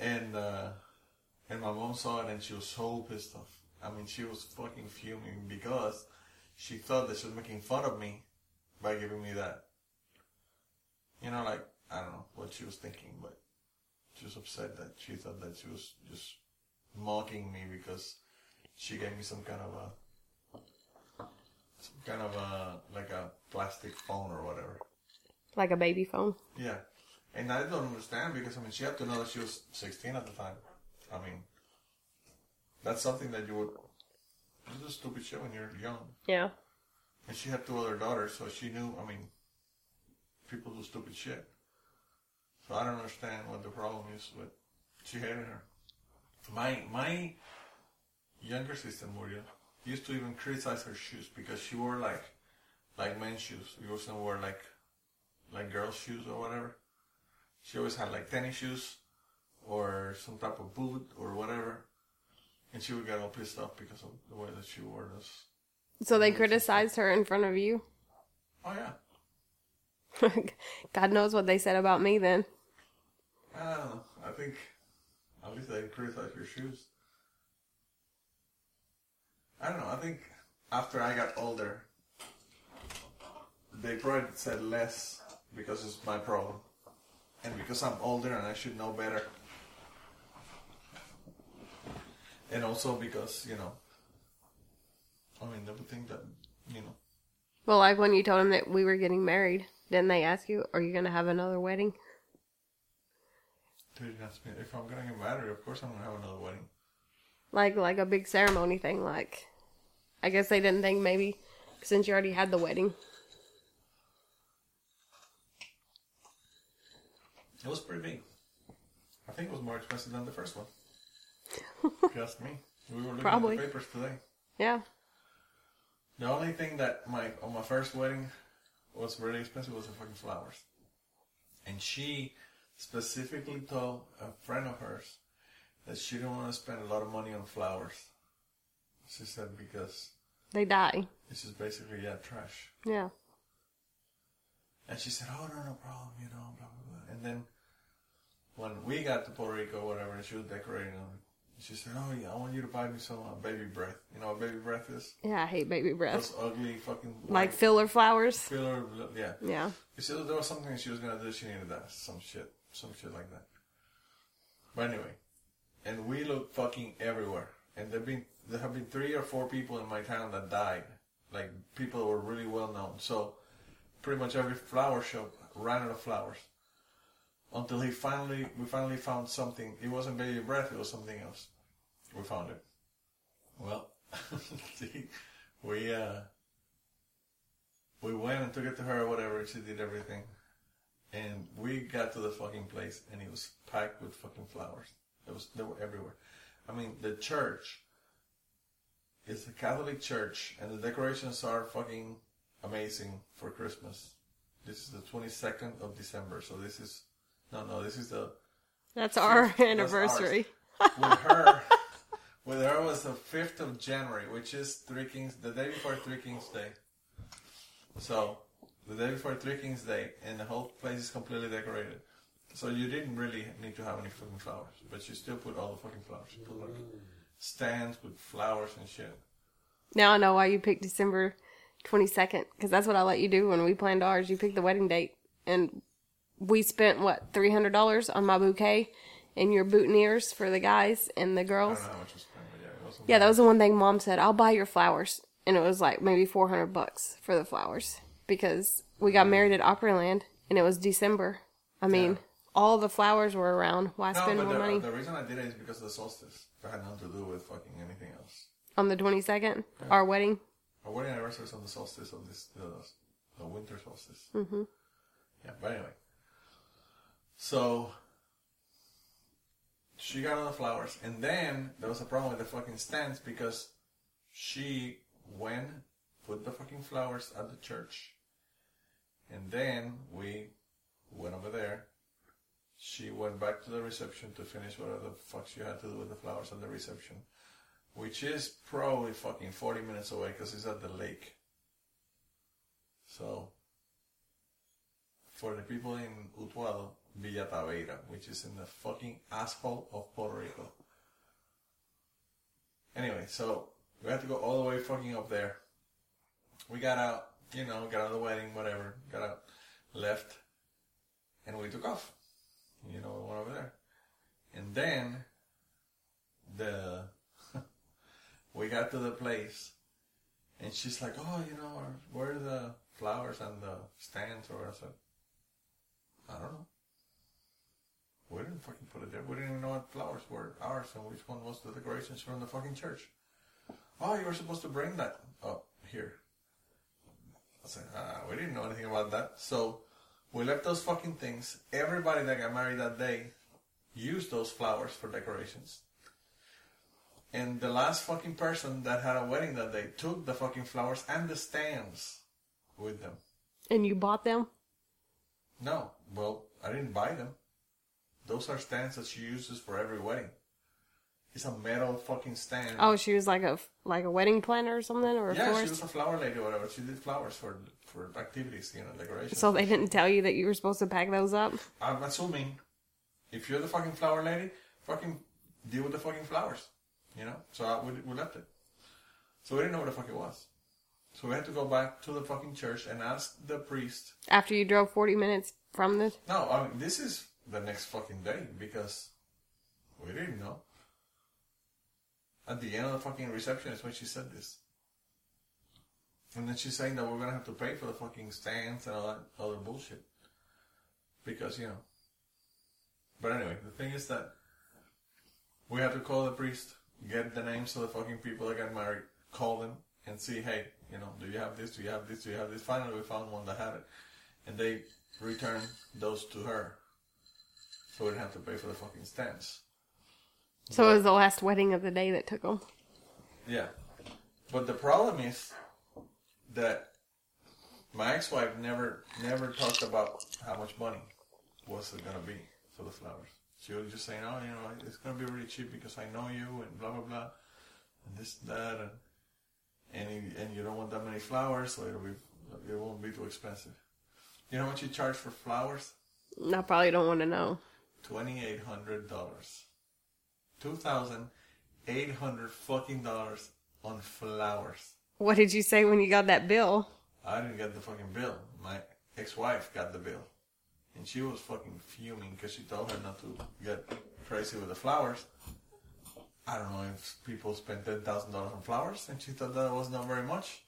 And uh, and my mom saw it and she was so pissed off. I mean, she was fucking fuming because she thought that she was making fun of me by giving me that. You know, like I don't know what she was thinking, but she was upset that she thought that she was just mocking me because she gave me some kind of a some kind of a like a plastic phone or whatever. Like a baby phone. Yeah. And I don't understand because I mean she had to know that she was sixteen at the time. I mean that's something that you would you do stupid shit when you're young. Yeah. And she had two other daughters, so she knew I mean people do stupid shit. So I don't understand what the problem is, but she hated her. My my younger sister Muriel used to even criticize her shoes because she wore like like men's shoes. She wasn't wear like like girls' shoes or whatever. She always had like tennis shoes or some type of boot or whatever. And she would get all pissed off because of the way that she wore those. So they criticized her in front of you. Oh yeah. (laughs) God knows what they said about me then. I don't know. I think at least they criticize your shoes. I don't know. I think after I got older, they probably said less because it's my problem. And because I'm older and I should know better. And also because, you know, I mean, they would think that, you know, Well, like when you told them that we were getting married, didn't they ask you, are you going to have another wedding? they didn't ask me if I'm gonna get married. Of course, I'm gonna have another wedding. Like, like a big ceremony thing. Like, I guess they didn't think maybe since you already had the wedding. It was pretty big. I think it was more expensive than the first one. (laughs) ask me. We were looking Probably. at the papers today. Yeah. The only thing that my on my first wedding was really expensive was the fucking flowers. And she specifically told a friend of hers that she didn't want to spend a lot of money on flowers. She said because They die. this is basically yeah trash. Yeah. And she said, "Oh no, no problem, you know." Blah blah blah. And then when we got to Puerto Rico, or whatever, and she was decorating them, She said, "Oh yeah, I want you to buy me some uh, baby breath. You know what baby breath is? Yeah, I hate baby breath. Those ugly fucking Like filler flowers. filler. Yeah. Yeah. She said there was something she was gonna do. She needed that. Some shit. Some shit like that. But anyway, and we look fucking everywhere. And there been there have been three or four people in my town that died. Like people that were really well known. So pretty much every flower shop ran out of flowers. Until he finally we finally found something. It wasn't baby breath, it was something else. We found it. Well (laughs) we uh we went and took it to her or whatever, she did everything. And we got to the fucking place and it was packed with fucking flowers. It was they were everywhere. I mean the church is a Catholic church and the decorations are fucking amazing for Christmas. This is the twenty second of December, so this is no no, this is the That's our That's anniversary. with (laughs) her with her was the fifth of January, which is Three Kings the day before Three Kings Day. So the day before Three Kings Day and the whole place is completely decorated. So you didn't really need to have any fucking flowers, but you still put all the fucking flowers. You put like stands with flowers and shit. Now I know why you picked December 22nd, because that's what I let you do when we planned ours. You picked the wedding date, and we spent, what, $300 on my bouquet and your boutonnieres for the guys and the girls? don't know how much was yeah, Yeah, that was the one thing mom said. I'll buy your flowers. And it was like maybe 400 bucks for the flowers because we got married at Opryland and it was December. I mean, Yeah. all the flowers were around. Why No, spend more the, money the reason I did it is because of the solstice. It had nothing to do with fucking anything else. on the 22nd? Our wedding? Our wedding anniversary is on the solstice of this, the, the winter solstice. Mm-hmm. Yeah, but anyway. So, she got all the flowers, and then there was a problem with the fucking stands because she went, put the fucking flowers at the church, and then we went over there. She went back to the reception to finish whatever the fuck she had to do with the flowers at the reception which is probably fucking 40 minutes away because it's at the lake. So, for the people in Utuado, Villa Taveira, which is in the fucking asshole of Puerto Rico. Anyway, so we had to go all the way fucking up there. We got out, you know, got out of the wedding, whatever, got out, left, and we took off. You know, we went over there. And then, the (laughs) we got to the place, and she's like, "Oh, you know, where are the flowers and the stands?" Or I said, "I don't know. We didn't fucking put it there. We didn't even know what flowers were ours and which one was the decorations from the fucking church." Oh, you were supposed to bring that up here. I said, ah, we didn't know anything about that. So we left those fucking things. Everybody that got married that day used those flowers for decorations. And the last fucking person that had a wedding that day took the fucking flowers and the stands with them. And you bought them? No, well, I didn't buy them. Those are stands that she uses for every wedding. It's a metal fucking stand. Oh, she was like a like a wedding planner or something, or a yeah, she was a flower lady or whatever. She did flowers for for activities, you know, decorations. So they didn't tell you that you were supposed to pack those up. I'm assuming if you're the fucking flower lady, fucking deal with the fucking flowers, you know. So I, we, we left it. So we didn't know what the fuck it was. So we had to go back to the fucking church and ask the priest. After you drove forty minutes from the No, I mean this is the next fucking day because we didn't know. At the end of the fucking reception is when she said this. And then she's saying that we're gonna have to pay for the fucking stands and all that other bullshit. Because, you know. But anyway, the thing is that we have to call the priest, get the names of the fucking people that got married, call them, and see, hey, you know, do you have this? Do you have this? Do you have this? Finally, we found one that had it. And they returned those to her. So we didn't have to pay for the fucking stands. so it was the last wedding of the day that took them. Yeah. But the problem is that my ex-wife never never talked about how much money was it gonna be for the flowers. She was just saying, "Oh, you know, it's gonna be really cheap because I know you and blah blah blah, and this and that, and and you, and you don't want that many flowers, so it'll be it won't be too expensive." You know what you charge for flowers? I probably don't want to know. Twenty eight hundred dollars. Two thousand eight hundred fucking dollars on flowers. What did you say when you got that bill? I didn't get the fucking bill. My ex-wife got the bill, and she was fucking fuming because she told her not to get crazy with the flowers. I don't know if people spend ten thousand dollars on flowers, and she thought that was not very much,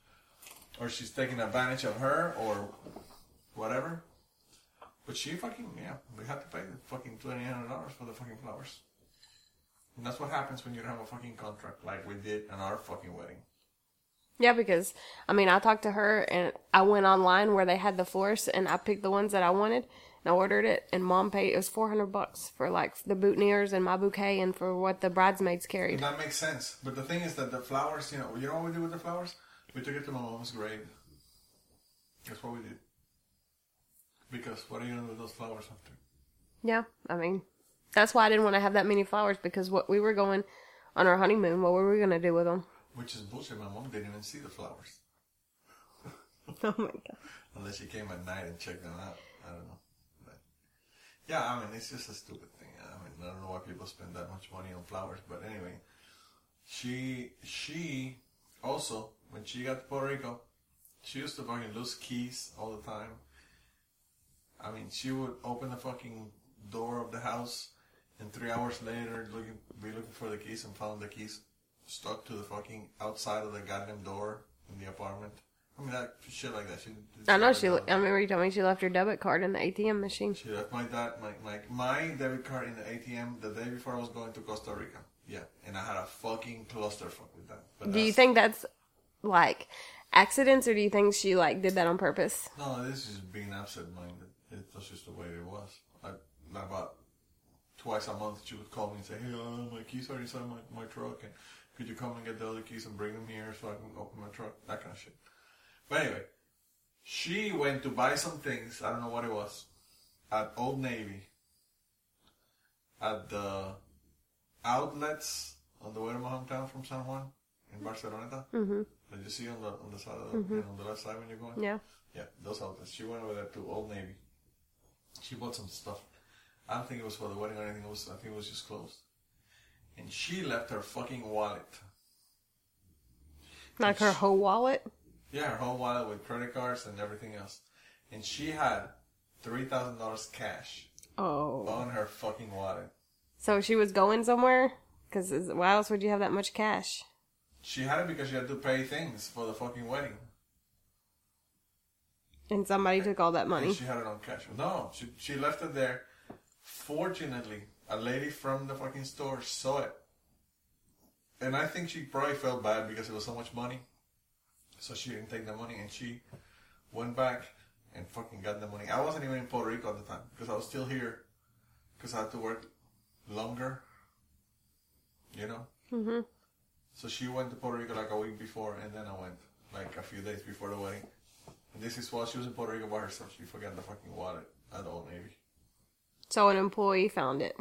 or she's taking advantage of her, or whatever. But she fucking yeah, we had to pay the fucking twenty hundred dollars for the fucking flowers. And that's what happens when you don't have a fucking contract like we did on our fucking wedding. Yeah, because I mean, I talked to her and I went online where they had the florist and I picked the ones that I wanted and I ordered it and mom paid it was four hundred bucks for like the boutonnieres and my bouquet and for what the bridesmaids And carried. that makes sense. But the thing is that the flowers, you know, you know what we did with the flowers? We took it to my mom's grave. That's what we did. Because what are you gonna do with those flowers after? Yeah, I mean, that's why I didn't want to have that many flowers because what we were going on our honeymoon, what were we gonna do with them? Which is bullshit. My mom didn't even see the flowers (laughs) Oh my god. unless she came at night and checked them out. I don't know. But yeah, I mean, it's just a stupid thing. I mean, I don't know why people spend that much money on flowers. But anyway, she she also when she got to Puerto Rico, she used to fucking lose keys all the time. I mean, she would open the fucking door of the house, and three hours later, looking be looking for the keys and found the keys stuck to the fucking outside of the goddamn door in the apartment. I mean, that shit like that. She, I know she. I remember you told me she left her debit card in the ATM machine. she left my dad, my, my, my debit card in the ATM the day before I was going to Costa Rica. Yeah, and I had a fucking clusterfuck with that. But Do you think that's like accidents, or do you think she like did that on purpose? No, this is being absent-minded. It, that's just the way it was. I, about twice a month, she would call me and say, "Hey, uh, my keys are inside my, my truck, and could you come and get the other keys and bring them here so I can open my truck?" That kind of shit. But anyway, she went to buy some things. I don't know what it was at Old Navy at the outlets on the way to my hometown from San Juan in Barceloneta. Mm-hmm. Did you see on the on the side of the you know, on the left side when you're going? Yeah. Yeah, those outlets. She went over there to Old Navy. She bought some stuff. I don't think it was for the wedding or anything. It was I think it was just clothes. And she left her fucking wallet. Like her whole wallet. Yeah, her whole wallet with credit cards and everything else. And she had three thousand dollars cash Oh. on her fucking wallet. So she was going somewhere? Because why else would you have that much cash? She had it because she had to pay things for the fucking wedding. And somebody took all that money. And she had it on cash. No, she she left it there. Fortunately, a lady from the fucking store saw it. And I think she probably felt bad because it was so much money. So she didn't take the money and she went back and fucking got the money. I wasn't even in Puerto Rico at the time because I was still here because I had to work longer. You know? hmm So she went to Puerto Rico like a week before and then I went like a few days before the wedding. This is while she was in Puerto Rico by herself. She forgot the fucking wallet at Old Navy. So an employee found it.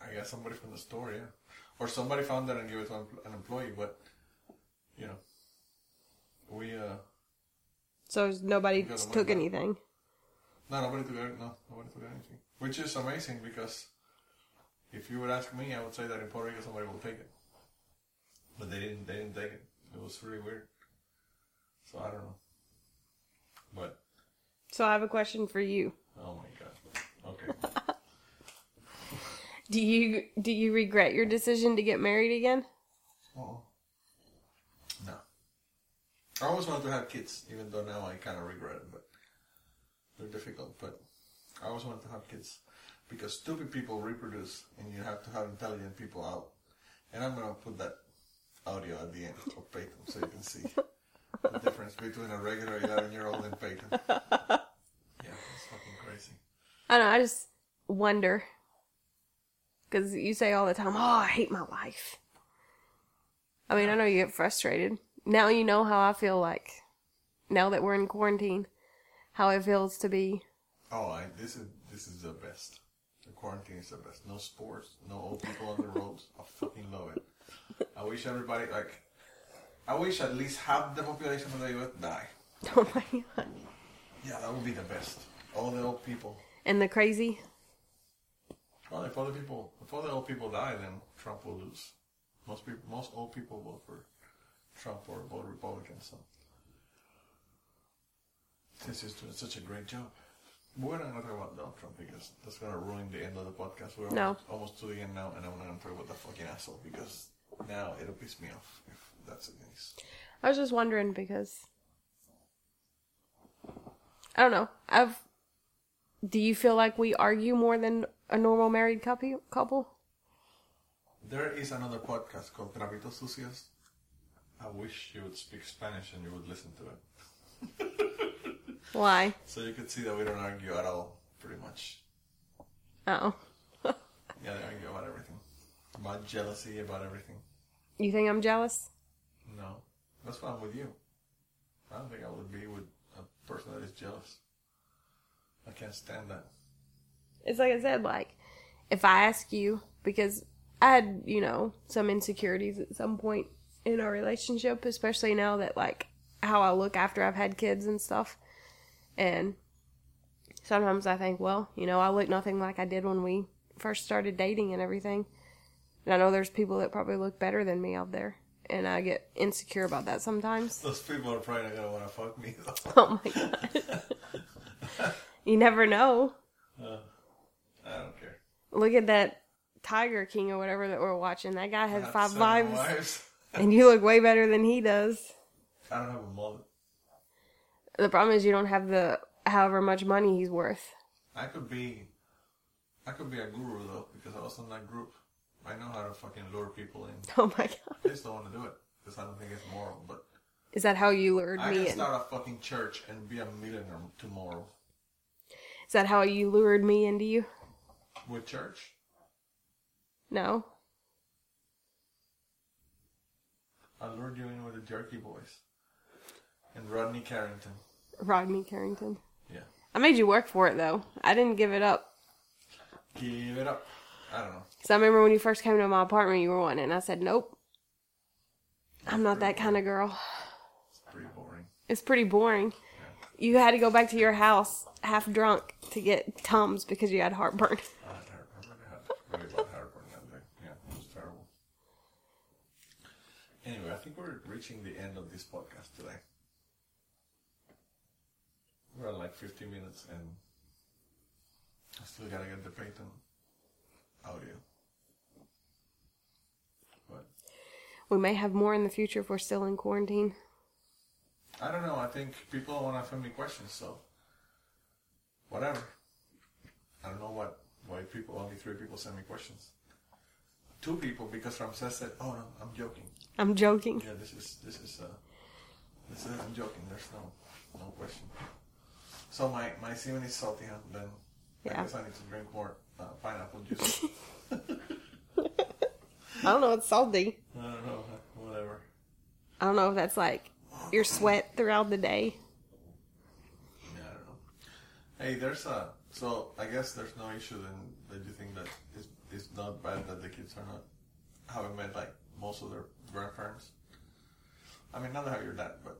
I guess somebody from the store, yeah. Or somebody found it and gave it to an employee, but, you know. We, uh, So nobody got the money took anything. no, nobody took it, no, nobody took anything. Which is amazing because if you would ask me, I would say that in Puerto Rico somebody will take it. But they didn't, they didn't take it. It was really weird. So I don't know. But, So I have a question for you. oh my god. Okay. (laughs) Do you do you regret your decision to get married again? Uh-uh. No. I always wanted to have kids, even though now I kind of regret it, but they're difficult. But I always wanted to have kids because stupid people reproduce, and you have to have intelligent people out. And I'm gonna put that audio at the end of Peyton, so you can see (laughs) the difference between a regular 11 year old and Peyton. (laughs) Yeah, it's fucking crazy. I don't know. I just wonder because you say all the time, "Oh, I hate my life." I mean, I know you get frustrated. Now you know how I feel like. Now that we're in quarantine, how it feels to be. Oh, I, this is this is the best. The quarantine is the best. No sports, no old people on the (laughs) roads. I fucking love it. I wish everybody like. I wish at least half the population of the U.S. die. (laughs) Oh my god! Yeah, that would be the best. All the old people. And the crazy. Well, if other people, if all the old people die, then Trump will lose. Most people, most old people vote for Trump or vote Republican. So since he's doing such a great job, we're not gonna talk about Donald Trump because that's gonna ruin the end of the podcast. We're No. almost, almost to the end now, and I'm not gonna talk about the fucking asshole because now it'll piss me off if that's the case. I was just wondering because I don't know. I've do you feel like we argue more than a normal married couple? Couple? There is another podcast called Trapitos Sucios. I wish you would speak Spanish and you would listen to it. (laughs) Why? So you could see that we don't argue at all, pretty much. Oh, (laughs) Yeah, they argue about everything. About jealousy, about everything. you think I'm jealous? No. That's fine with you. I don't think I would be with a person that is jealous. I can't stand that. It's like I said, like if I ask you because I had you know some insecurities at some point in our relationship, especially now that like how I look after I've had kids and stuff, and sometimes I think, well, you know, I look nothing like I did when we first started dating and everything. And I know there's people that probably look better than me out there, and I get insecure about that sometimes. Those people are probably not gonna want to fuck me though. (laughs) Oh my god. (laughs) you never know. Uh, I don't care. Look at that Tiger King or whatever that we're watching. That guy has five wives, wives. (laughs) and you look way better than he does. I don't have a mullet. The problem is you don't have the however much money he's worth. I could be, I could be a guru though because I was in that group. I know how to fucking lure people in. (laughs) Oh my god. I just don't want to do it because I don't think it's moral. But Is that how you lured I me can in? start a fucking church and be a millionaire tomorrow Is that how you lured me into you? with church. No. I lured you in with the Jerky Boys and Rodney Carrington. Rodney Carrington. Yeah, I made you work for it though. I didn't give it up. give it up. I don't know. Because I remember when you first came to my apartment, you were wanting it, and I said, nope. I'm not that kind of girl. It's pretty boring. It's pretty boring. You had to go back to your house half drunk to get Tums because you had heartburn. I had heartburn. I had really bad heartburn that day. Yeah, it was terrible. Anyway, I think we're reaching the end of this podcast today. We're at like 50 minutes and I still gotta get the Peyton audio. But We may have more in the future if we're still in quarantine. I don't know. I think people want to send me questions, so whatever. I don't know what why people only three people send me questions. Two people because Ramses said, "Oh no, I'm joking." I'm joking. Yeah, this is this is uh, this is I'm joking. There's no no question. So my my semen is salty, huh? Then I Yeah. guess I need to drink more uh, pineapple juice. (laughs) I don't know. It's salty. I don't know. Whatever. I don't know if that's like your sweat throughout the day. Yeah, I don't know. Hey, there's a so I guess there's no issue then that you think that it's, it's not bad that the kids are not haven't met like most of their grandparents. I mean, not to have your dad, but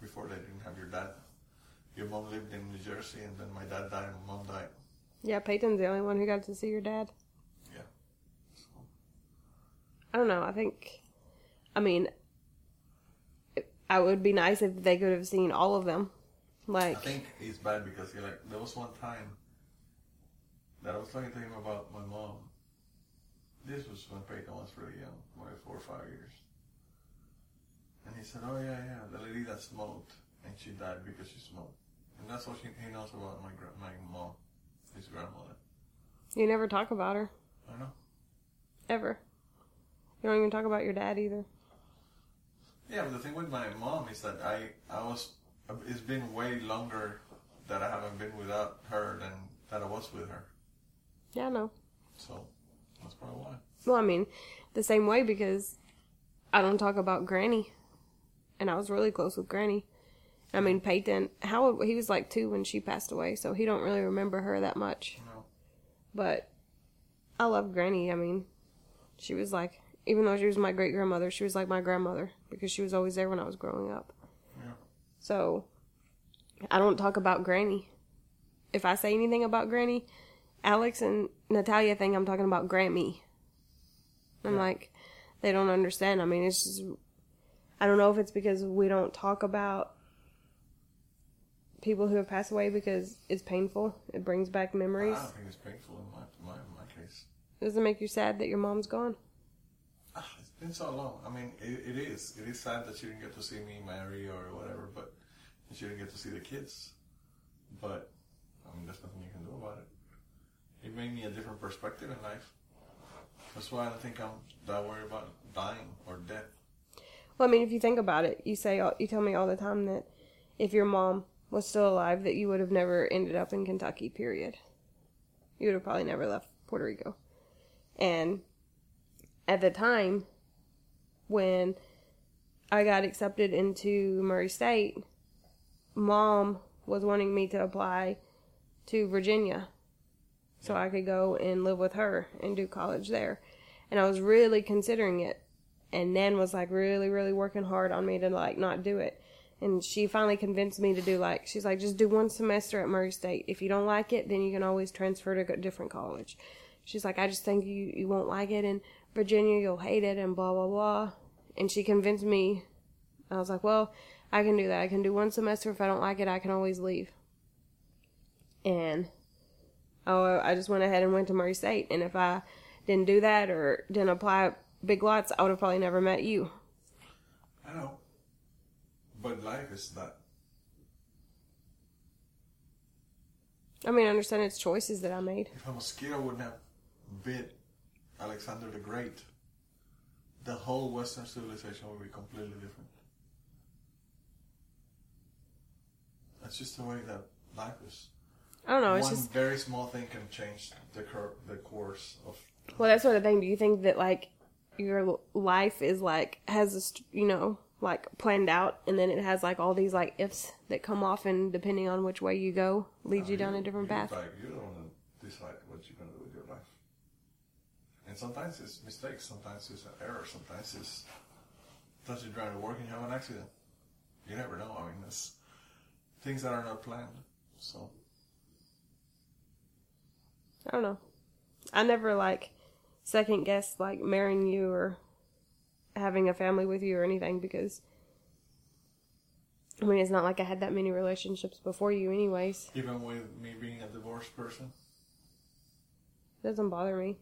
before they didn't have your dad. Your mom lived in New Jersey, and then my dad died, and my mom died. Yeah, Peyton's the only one who got to see your dad. Yeah. I don't know. I think, I mean, it, I would be nice if they could have seen all of them. Like, I think it's bad because he like there was one time that I was talking to him about my mom. This was when Peyton was really young, like four or five years. And he said, "Oh yeah, yeah, the lady that smoked, and she died because she smoked." And that's all she, he knows about my my mom, his grandmother. you never talk about her I know. ever. You don't even talk about your dad either. Yeah, but the thing with my mom is that I I was it's been way longer that I haven't been without her than that I was with her. Yeah, I know. So that's probably why. Well, I mean, the same way because I don't talk about Granny, and I was really close with Granny. I mean, Peyton, how he was like two when she passed away, so he don't really remember her that much. No. But I love Granny. I mean, she was like, even though she was my great grandmother, she was like my grandmother because she was always there when I was growing up. Yeah. So I don't talk about Granny. If I say anything about Granny, Alex and Natalia think I'm talking about Grammy. I'm Yeah. like, they don't understand. I mean, it's just I don't know if it's because we don't talk about people who have passed away because it's painful. It brings back memories. I don't think it's painful in my, my, my case. Does it make you sad that your mom's gone? Ah, It's been so long. I mean, it, it is. It is sad that she didn't get to see me marry or whatever, but she didn't get to see the kids. But, I mean, there's nothing you can do about it. It made me a different perspective in life. That's why I don't think I'm that worried about dying or death. Well, I mean, if you think about it, you say you tell me all the time that if your mom was still alive, that you would have never ended up in Kentucky. Period. You would have probably never left Puerto Rico. And at the time when I got accepted into Murray State, mom was wanting me to apply to Virginia so I could go and live with her and do college there. And I was really considering it. And Nan was like really, really working hard on me to like not do it. And she finally convinced me to do like, she's like, just do one semester at Murray State. If you don't like it, then you can always transfer to a different college. She's like, I just think you, you won't like it in Virginia, you'll hate it, and blah, blah, blah. And she convinced me. I was like, well, I can do that. I can do one semester. If I don't like it, I can always leave. And oh, I just went ahead and went to Murray State. And if I didn't do that or didn't apply big lots, I would have probably never met you. I know. But life is that. I mean, I understand it's choices that I made. If a mosquito wouldn't have bit Alexander the Great, the whole Western civilization would be completely different. That's just the way that life is. I don't know. It's One just very small thing can change the cur- the course of. well, that sort of thing. Do you think that like your life is like has a st- you know like planned out, and then it has like all these like ifs that come off, and depending on which way you go, leads you down a different path. Decide, you don't want to decide what you're going to do with your life. And sometimes it's mistakes, sometimes it's an error, sometimes it's you're trying to work and you have an accident. You never know. I mean, there's things that are not planned. So I don't know. I never like second guess like marrying you or having a family with you or anything because I mean it's not like I had that many relationships before you anyways. even with me being a divorced person, It doesn't bother me.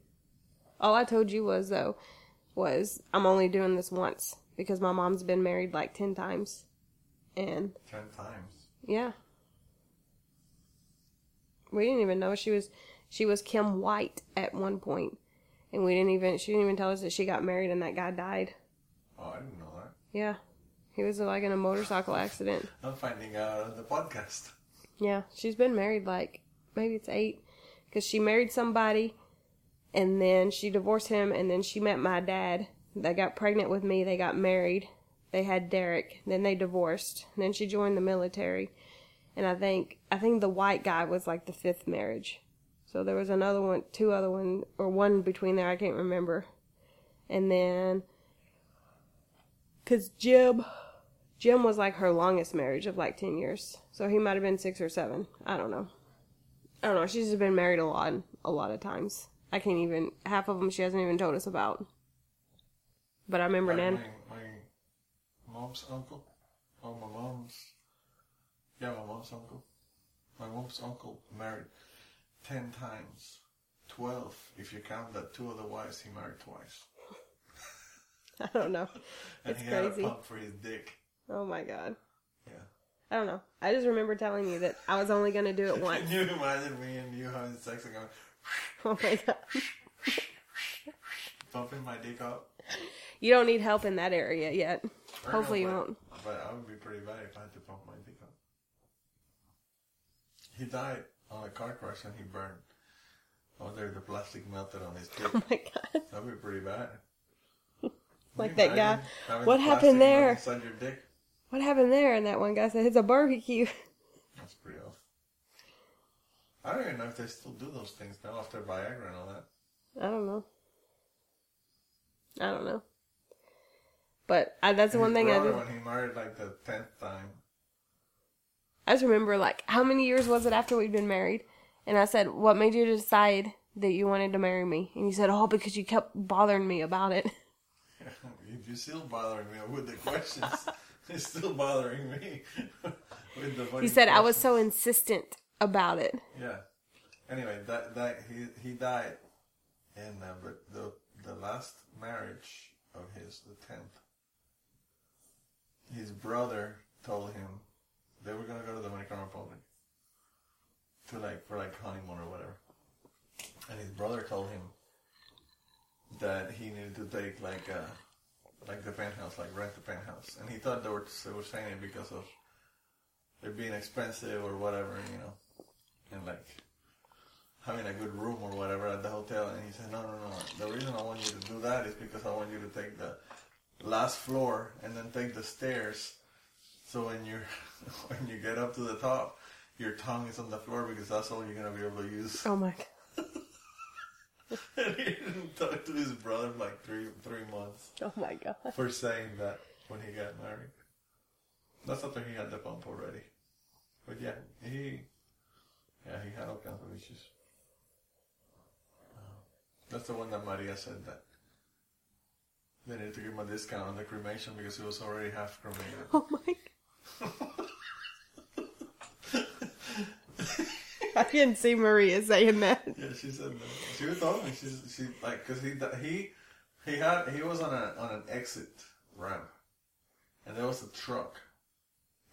All I told you was though was I'm only doing this once because my mom's been married like 10 times. And ten times. yeah. We didn't even know she was she was Kim White at one point. And we didn't even she didn't even tell us that she got married and that guy died. Oh, I didn't know that. Yeah. He was like in a motorcycle accident. I'm finding out on the podcast. Yeah, she's been married like maybe it's eight because she married somebody and then she divorced him and then she met my dad. They got pregnant with me. They got married. They had Derek. Then they divorced. Then she joined the military. And I think I think the white guy was like the fifth marriage. So there was another one, two other one, or one between there. I can't remember. And then, cause Jim, Jim was like her longest marriage of like 10 years. So he might have been six or seven. I don't know. I don't know. She's just been married a lot, a lot of times. I can't even, half of them she hasn't even told us about. But I remember Like Nan. my, my mom's uncle. Oh, my mom's. Yeah, my mom's uncle. My mom's uncle married ten times. Twelve, if you count that two of the wives he married twice. (laughs) I don't know. (laughs) And It's he had a crazy. pump for his dick. Oh my god. Yeah. I don't know. I just remember telling you that I was only going to do it (laughs) once. Can you imagine me and you having sex and going, Oh my god. pumping my dick up? You don't need help in that area yet. Hopefully you but- won't. But I would be pretty bad if I had to pump my dick up. He died on a car crash and he burned. Oh, there the plastic melted on his oh dick. Oh my god. That'd be pretty bad. Like that guy. What happened there? What happened there? And that one guy said, it's a barbecue. (laughs) That's pretty off. I don't even know if they still do those things now after Viagra and all that. I don't know. I don't know. But I, that's the one thing I did. When he married like the tenth time, I just remember, like, how many years was it after we'd been married? And I said, what made you decide that you wanted to marry me? And you said, oh, because you kept bothering me about it. (laughs) if you're still bothering me with the questions, (laughs) it's still bothering me (laughs) with the. He said I was so insistent about it. Yeah. Anyway, that that he he died, and uh, but the the last marriage of his, the tenth, his brother told him they were gonna go to the Dominican Republic to like for like honeymoon or whatever, and his brother told him that he needed to take like uh like the penthouse, like rent the penthouse, and he thought they were they were saying it because of it being expensive or whatever, you know, and like having a good room or whatever at the hotel. And he said, no, no, no. The reason I want you to do that is because I want you to take the last floor and then take the stairs. So when you (laughs) when you get up to the top, your tongue is on the floor because that's all you're gonna be able to use. Oh my god. (laughs) and he didn't talk to his brother for like three three months Oh my god. for saying that when he got married. That's after he had the pump already. But yeah, he yeah he had all kinds of issues. Uh, That's the one that Maria said that they needed to give him a discount on the cremation because he was already half cremated. (laughs) Oh my. God. (laughs) I didn't see Maria saying that. Yeah, she said that. She told me she's she like because he he he had he was on a on an exit ramp, and there was a truck,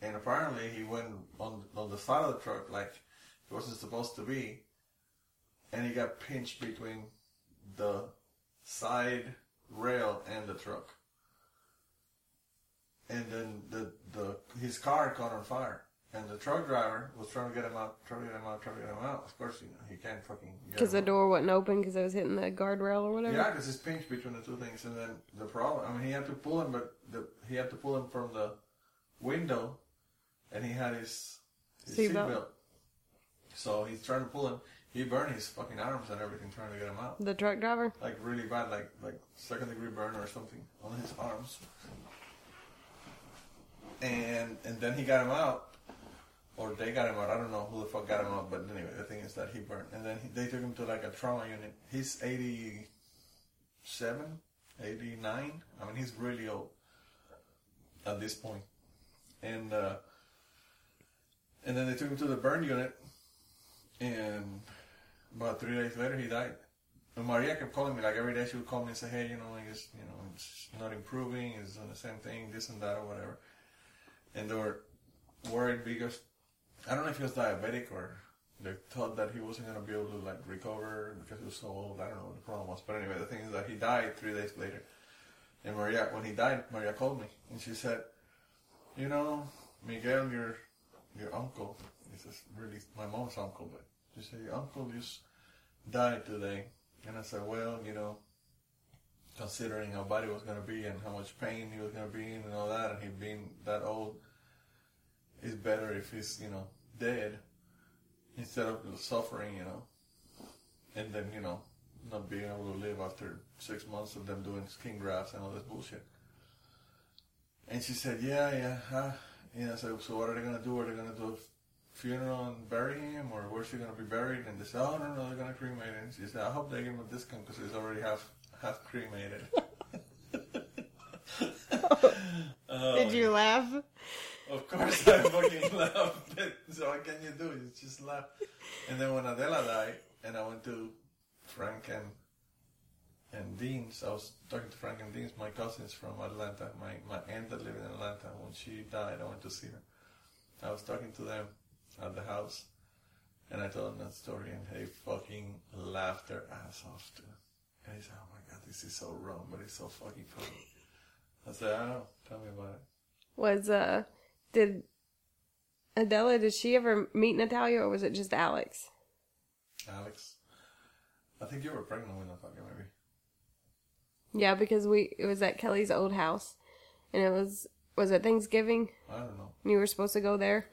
and apparently he went on on the side of the truck like he wasn't supposed to be, and he got pinched between the side rail and the truck, and then the the his car caught on fire. And the truck driver was trying to get him out, trying to get him out, trying to get him out. Of course, you know, he can't fucking Because the door wasn't open because I was hitting the guardrail or whatever. Yeah, because it's pinched between the two things, and then the problem. I mean, he had to pull him, but the, he had to pull him from the window, and he had his, his Seatbelt. seatbelt. So he's trying to pull him. He burned his fucking arms and everything trying to get him out, The truck driver. like really bad, like like second degree burn or something on his arms. And and then he got him out, or they got him out. I don't know who the fuck got him out, but anyway, the thing is that he burned, and then he, they took him to like a trauma unit. He's eighty seven, 89. I mean, he's really old at this point. And uh, and then they took him to the burn unit, and about three days later, he died. And Maria kept calling me like every day. She would call me and say, "Hey, you know, he's you know, it's not improving. it's doing the same thing, this and that, or whatever." And they were worried because I don't know if he was diabetic or they thought that he wasn't gonna be able to like recover because he was so old. I don't know what the problem was, but anyway, the thing is that he died three days later. And Maria, when he died, Maria called me and she said, "You know, Miguel, your your uncle. This is really my mom's uncle, but she said your uncle just died today." And I said, "Well, you know." Considering how bad he was going to be and how much pain he was going to be in and all that, and he being that old, it's better if he's, you know, dead instead of suffering, you know, and then, you know, not being able to live after six months of them doing skin grafts and all this bullshit. And she said, yeah, yeah, huh? Know, so, so what are they going to do? Are they going to do a funeral and bury him, or where's he going to be buried? And they said, oh, no, no, they're going to cremate him. She said, I hope they give him a discount because he's already half, half cremated. Oh, (laughs) (laughs) Did you laugh? Of course, I fucking (laughs) laughed. (laughs) so what can you do? You just laugh. And then when Adela died, and I went to Frank and and Dean's, I was talking to Frank and Dean's, my cousins from Atlanta, my my aunt that lived in Atlanta. When she died, I went to see her. I was talking to them at the house, and I told them that story, and they fucking laughed their ass off too. And he said, "Oh my god, this is so wrong, but it's so fucking funny." I said, "I know. Tell me about it." Was uh, did Adela? Did she ever meet Natalia, or was it just Alex? Alex. I think you were pregnant when with Natalia, maybe. Yeah, because we it was at Kelly's old house, and it was was it Thanksgiving? I don't know. You were supposed to go there,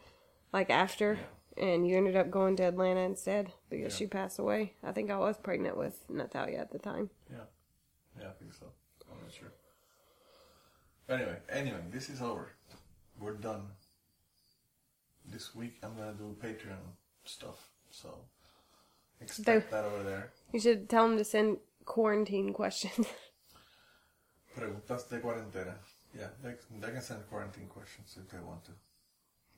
like after, and you ended up going to Atlanta instead because Yeah. she passed away. I think I was pregnant with Natalia at the time. Yeah. Yeah, I think so. I'm not sure. Anyway, anyway, this is over. We're done. This week I'm gonna do Patreon stuff, so expect They- that over there. You should tell them to send quarantine questions. (laughs) preguntas de cuarentena. Yeah, they, they can send quarantine questions if they want to.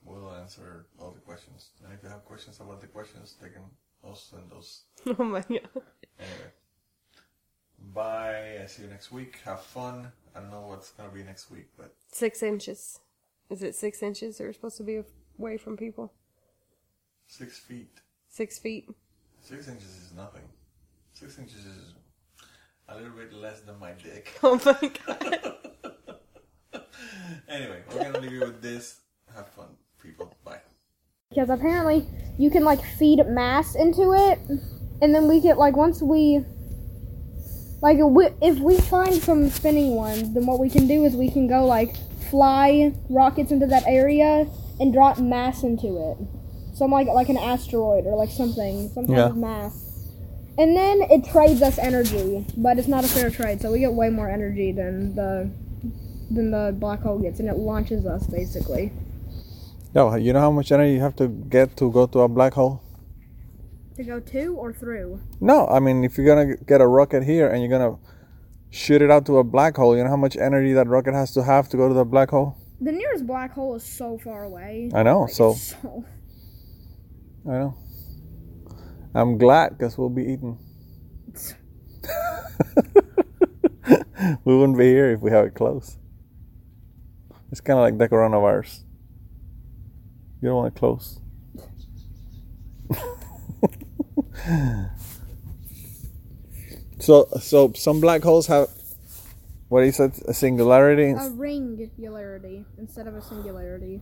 We'll answer all the questions. And if you have questions about the questions, they can also send those. (laughs) Oh my god. Anyway. Bye. I see you next week. Have fun. I don't know what's gonna be next week, but Six inches. Is it six inches they're supposed to be away from people? six feet. Six feet. Six inches is nothing. Six inches is a little bit less than my dick. (laughs) Oh my god. (laughs) Anyway, we're gonna leave you with this. Have fun, people. Bye. because apparently you can like feed mass into it and then we get like once we like if we, if we find some spinning ones then what we can do is we can go like fly rockets into that area and drop mass into it some like like an asteroid or like something some kind Yeah. of mass and then it trades us energy but it's not a fair trade so we get way more energy than the than the black hole gets and it launches us basically Yo, you know how much energy you have to get to go to a black hole? to go to or through No, I mean if you're gonna get a rocket here and you're gonna shoot it out to a black hole, you know how much energy that rocket has to have to go to the black hole? The nearest black hole is so far away. I know. Like, So so I know. I'm glad because we'll be eating. (laughs) we wouldn't be here if we have it close. It's kind of like the coronavirus. You don't want it close. (laughs) so, so some black holes have what he said a singularity. a ringularity instead of a singularity.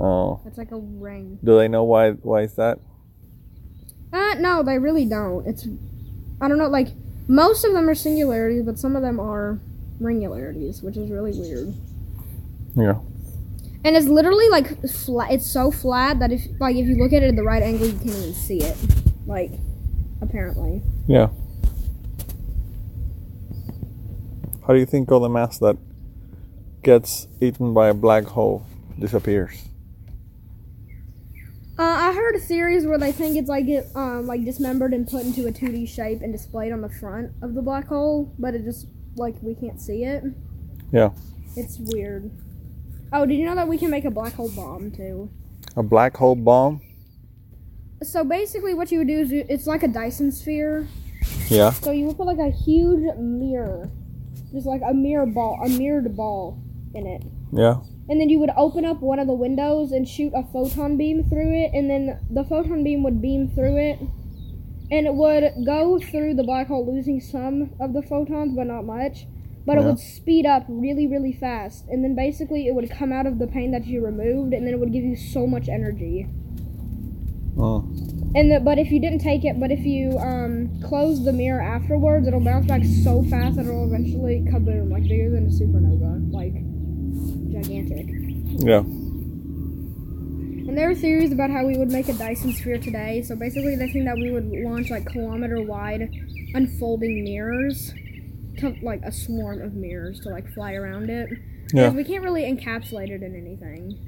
Oh, It's like a ring. do they know why? Why is that? Uh, no, they really don't. It's, I don't know, like, most of them are singularities, but some of them are ringularities, which is really weird. Yeah. And it's literally like flat. It's so flat that if like if you look at it at the right angle, you can't even see it. Like, apparently. Yeah. How do you think all the mass that gets eaten by a black hole disappears? Uh, I heard a theories where they think it's like it, um, like dismembered and put into a 2D shape and displayed on the front of the black hole, but it just like we can't see it. Yeah. It's weird. Oh, did you know that we can make a black hole bomb too? A black hole bomb? So basically, what you would do is you, it's like a Dyson sphere. Yeah. So you would put like a huge mirror, just like a mirror ball, a mirrored ball in it. Yeah. and then you would open up one of the windows and shoot a photon beam through it and then the photon beam would beam through it and it would go through the black hole losing some of the photons but not much but it would speed up really really fast and then basically it would come out of the pane that you removed and then it would give you so much energy Oh. And the, but if you didn't take it but if you um close the mirror afterwards it'll bounce back so fast that it'll eventually kaboom like bigger than a supernova like gigantic Yeah. And there are theories about how we would make a Dyson sphere today. So basically, they think that we would launch like kilometer wide unfolding mirrors to like a swarm of mirrors to like fly around it. Yeah. Because we can't really encapsulate it in anything.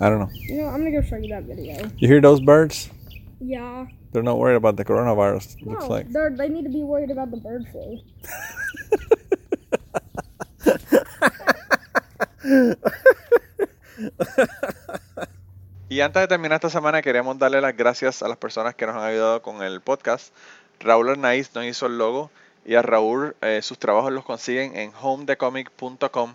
I don't know. You know, I'm gonna go show you that video. You hear those birds? Yeah. They're not worried about the coronavirus. Looks No, like. they're, they need to be worried about the bird flu. (laughs) Y antes de terminar esta semana, queríamos darle las gracias a las personas que nos han ayudado con el podcast. Raúl Arnaiz nos hizo el logo y a Raúl eh, sus trabajos los consiguen en homedecomic.com.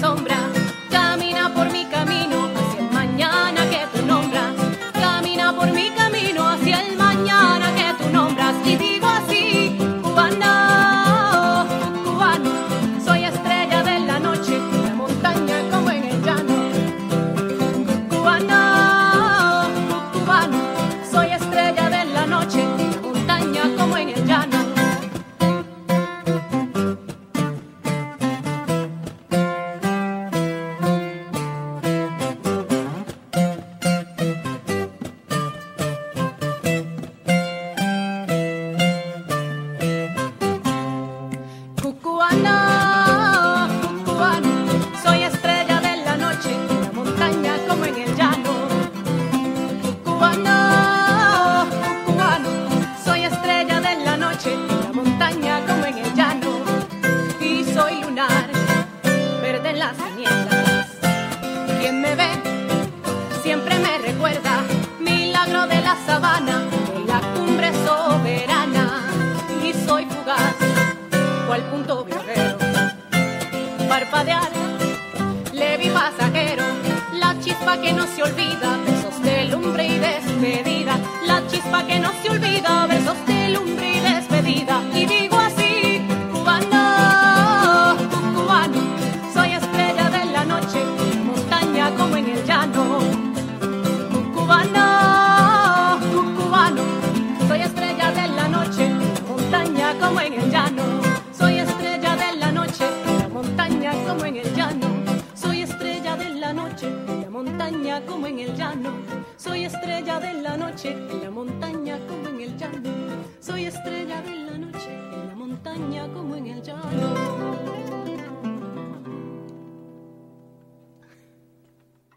sombra.